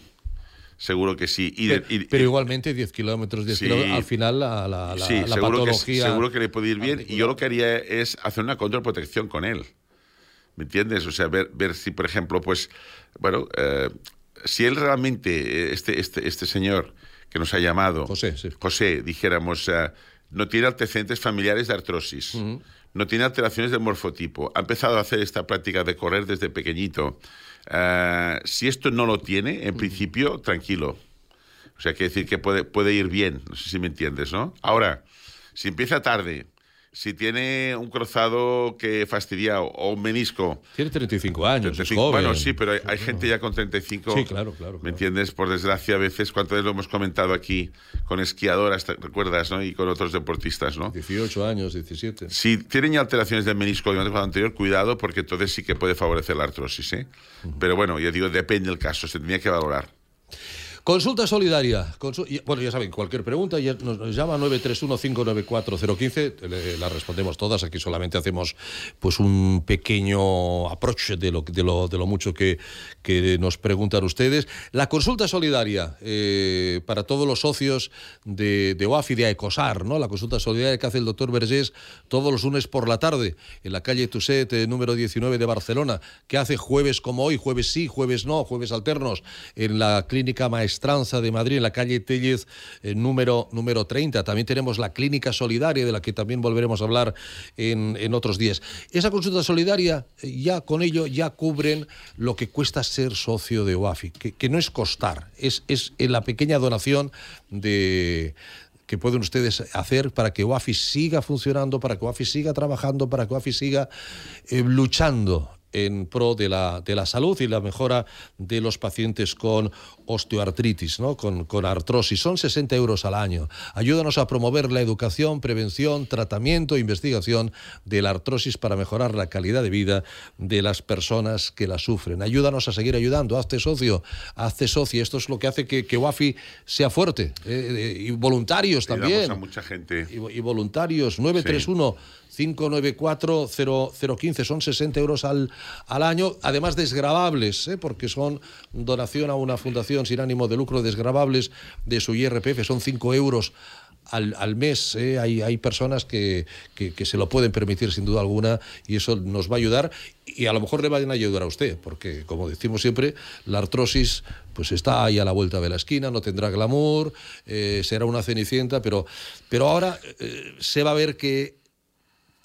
Seguro que sí. Y de- pero, y- pero igualmente 10 kilómetros, 10 Sí. kilómetros, al final la, la, la- sí, la seguro, que, patología... seguro que le puede ir bien. Y yo lo que haría es hacer una contraprotección con él. ¿Me entiendes? O sea, ver, ver si, por ejemplo, pues, bueno, eh, si él realmente, eh, este, este, este señor que nos ha llamado, José, dijéramos, eh, no tiene antecedentes familiares de artrosis, no tiene alteraciones del morfotipo, ha empezado a hacer esta práctica de correr desde pequeñito. Eh, si esto no lo tiene, en principio, tranquilo. O sea, quiere decir que puede, puede ir bien, no sé si me entiendes, ¿no? Ahora, si empieza tarde, si tiene un cruzado que fastidia o un menisco. Tiene 35 años, es 35, joven. Bueno, sí, pero hay, hay gente ya con 35. Sí, claro, claro, ¿Me entiendes? Por desgracia, a veces, cuántas veces lo hemos comentado aquí, con esquiadoras, ¿te recuerdas, no? Y con otros deportistas, ¿no? 18 años, 17. Si tienen ya alteraciones del menisco durante el anterior, cuidado, porque entonces sí que puede favorecer la artrosis, ¿eh? Pero bueno, ya digo, depende del caso, se tendría que valorar. Consulta solidaria. Bueno, ya saben, cualquier pregunta ya nos, nos llama 931594015. Le- La respondemos todas. Aquí solamente hacemos pues un pequeño approach de lo, de lo, de lo mucho que, que nos preguntan ustedes. La consulta solidaria eh, para todos los socios de, de OAF y de ECOSAR, ¿no? La consulta solidaria que hace el doctor Vergés todos los lunes por la tarde en la calle Tuset, eh, número 19 de Barcelona, que hace jueves como hoy, jueves sí, jueves no, jueves alternos, en la Clínica Maestranza de Madrid, en la calle Tellez, eh, número, número 30. También tenemos la Clínica Solidaria, de la que también volveremos a hablar en, en otros días. Esa consulta solidaria, eh, ya con ello, ya cubren lo que cuesta ser socio de OAFI, que, que no es costar, es, es la pequeña donación de que pueden ustedes hacer para que OAFI siga funcionando, para que OAFI siga trabajando, para que OAFI siga eh, luchando en pro de la, de la salud y la mejora de los pacientes con osteoartritis, ¿no? con, con artrosis. Son 60 euros al año. Ayúdanos a promover la educación, prevención, tratamiento e investigación de la artrosis para mejorar la calidad de vida de las personas que la sufren. Ayúdanos a seguir ayudando. Hazte socio, hazte socio. Esto es lo que hace que, que WAFI sea fuerte. Eh, eh, y voluntarios también. a mucha gente. Y, y voluntarios. 931 594-0015, son 60 euros al, al año, además desgravables, ¿eh? porque son donación a una fundación sin ánimo de lucro, desgravables de su IRPF, son 5 euros al, al, mes. ¿eh? Hay, hay, personas que, que, que, se lo pueden permitir sin duda alguna y eso nos va a ayudar y a lo mejor le van a ayudar a usted, porque como decimos siempre, la artrosis pues está ahí a la vuelta de la esquina, no tendrá glamour, eh, será una cenicienta, pero, pero ahora eh, se va a ver que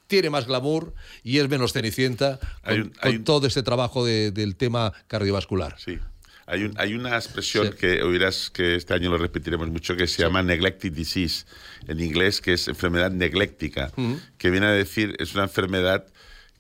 tiene más glamour y es menos cenicienta con, un, un... todo este trabajo de, del tema cardiovascular. Sí. Hay, un, hay una expresión sí. que oirás que este año lo repetiremos mucho que se sí. llama neglected disease, en inglés, que es enfermedad negléctica, uh -huh. que viene a decir, es una enfermedad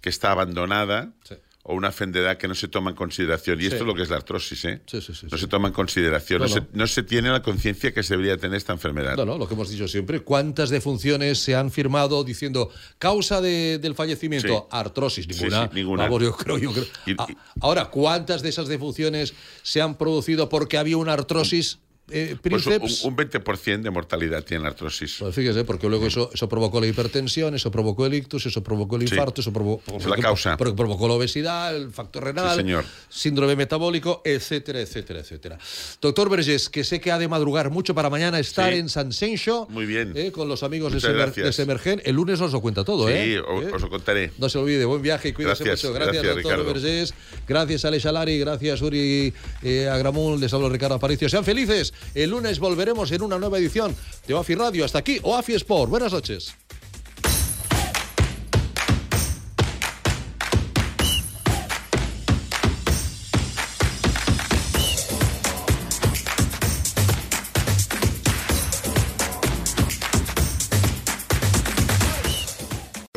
que está abandonada. Sí o una enfermedad que no se toma en consideración. Y sí. esto es lo que es la artrosis, ¿eh? Sí, sí, no se toma en consideración, no, no. Se, no, Se, tiene la conciencia que se debería tener esta enfermedad. No, no, lo que hemos dicho siempre. ¿Cuántas defunciones se han firmado diciendo causa de, del fallecimiento? Artrosis, ninguna. ninguna. Vamos, yo creo, yo creo. Y, y... Ahora, ¿cuántas de esas defunciones se han producido porque había una artrosis? Eh, pues un, un, 20% de mortalidad tiene la artrosis. Pues fíjese, porque luego eso, eso provocó la hipertensión, eso provocó el ictus, eso provocó el infarto, sí. eso provocó, es la causa. provocó la obesidad, el factor renal, sí, señor. síndrome metabólico, etcétera, etcétera, etcétera. Doctor Vergés, que sé que ha de madrugar mucho para mañana estar sí. en San Sencho. Muy bien. Eh, con los amigos de, Semer, de Semergen. El lunes os lo cuenta todo, ¿eh? Sí, os lo contaré. No se olvide, buen viaje y cuídese gracias, mucho. Gracias, gracias doctor. Vergés. Gracias, Ale Salari. Gracias, Uri eh, Agramul. Les hablo Ricardo Aparicio. Sean felices. El lunes volveremos veremos en una nueva edición de OAFI Radio. Hasta aquí, OAFI Sport. Buenas noches.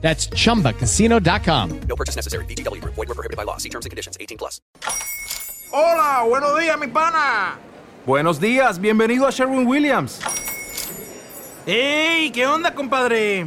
That's chumbacasino.com. No purchase necessary. BGW. Void were prohibited by law. See terms and conditions 18 plus. Hola, buenos días, mi pana. Buenos días, bienvenido a Sherwin Williams. ¡Ey! ¿Qué onda, compadre?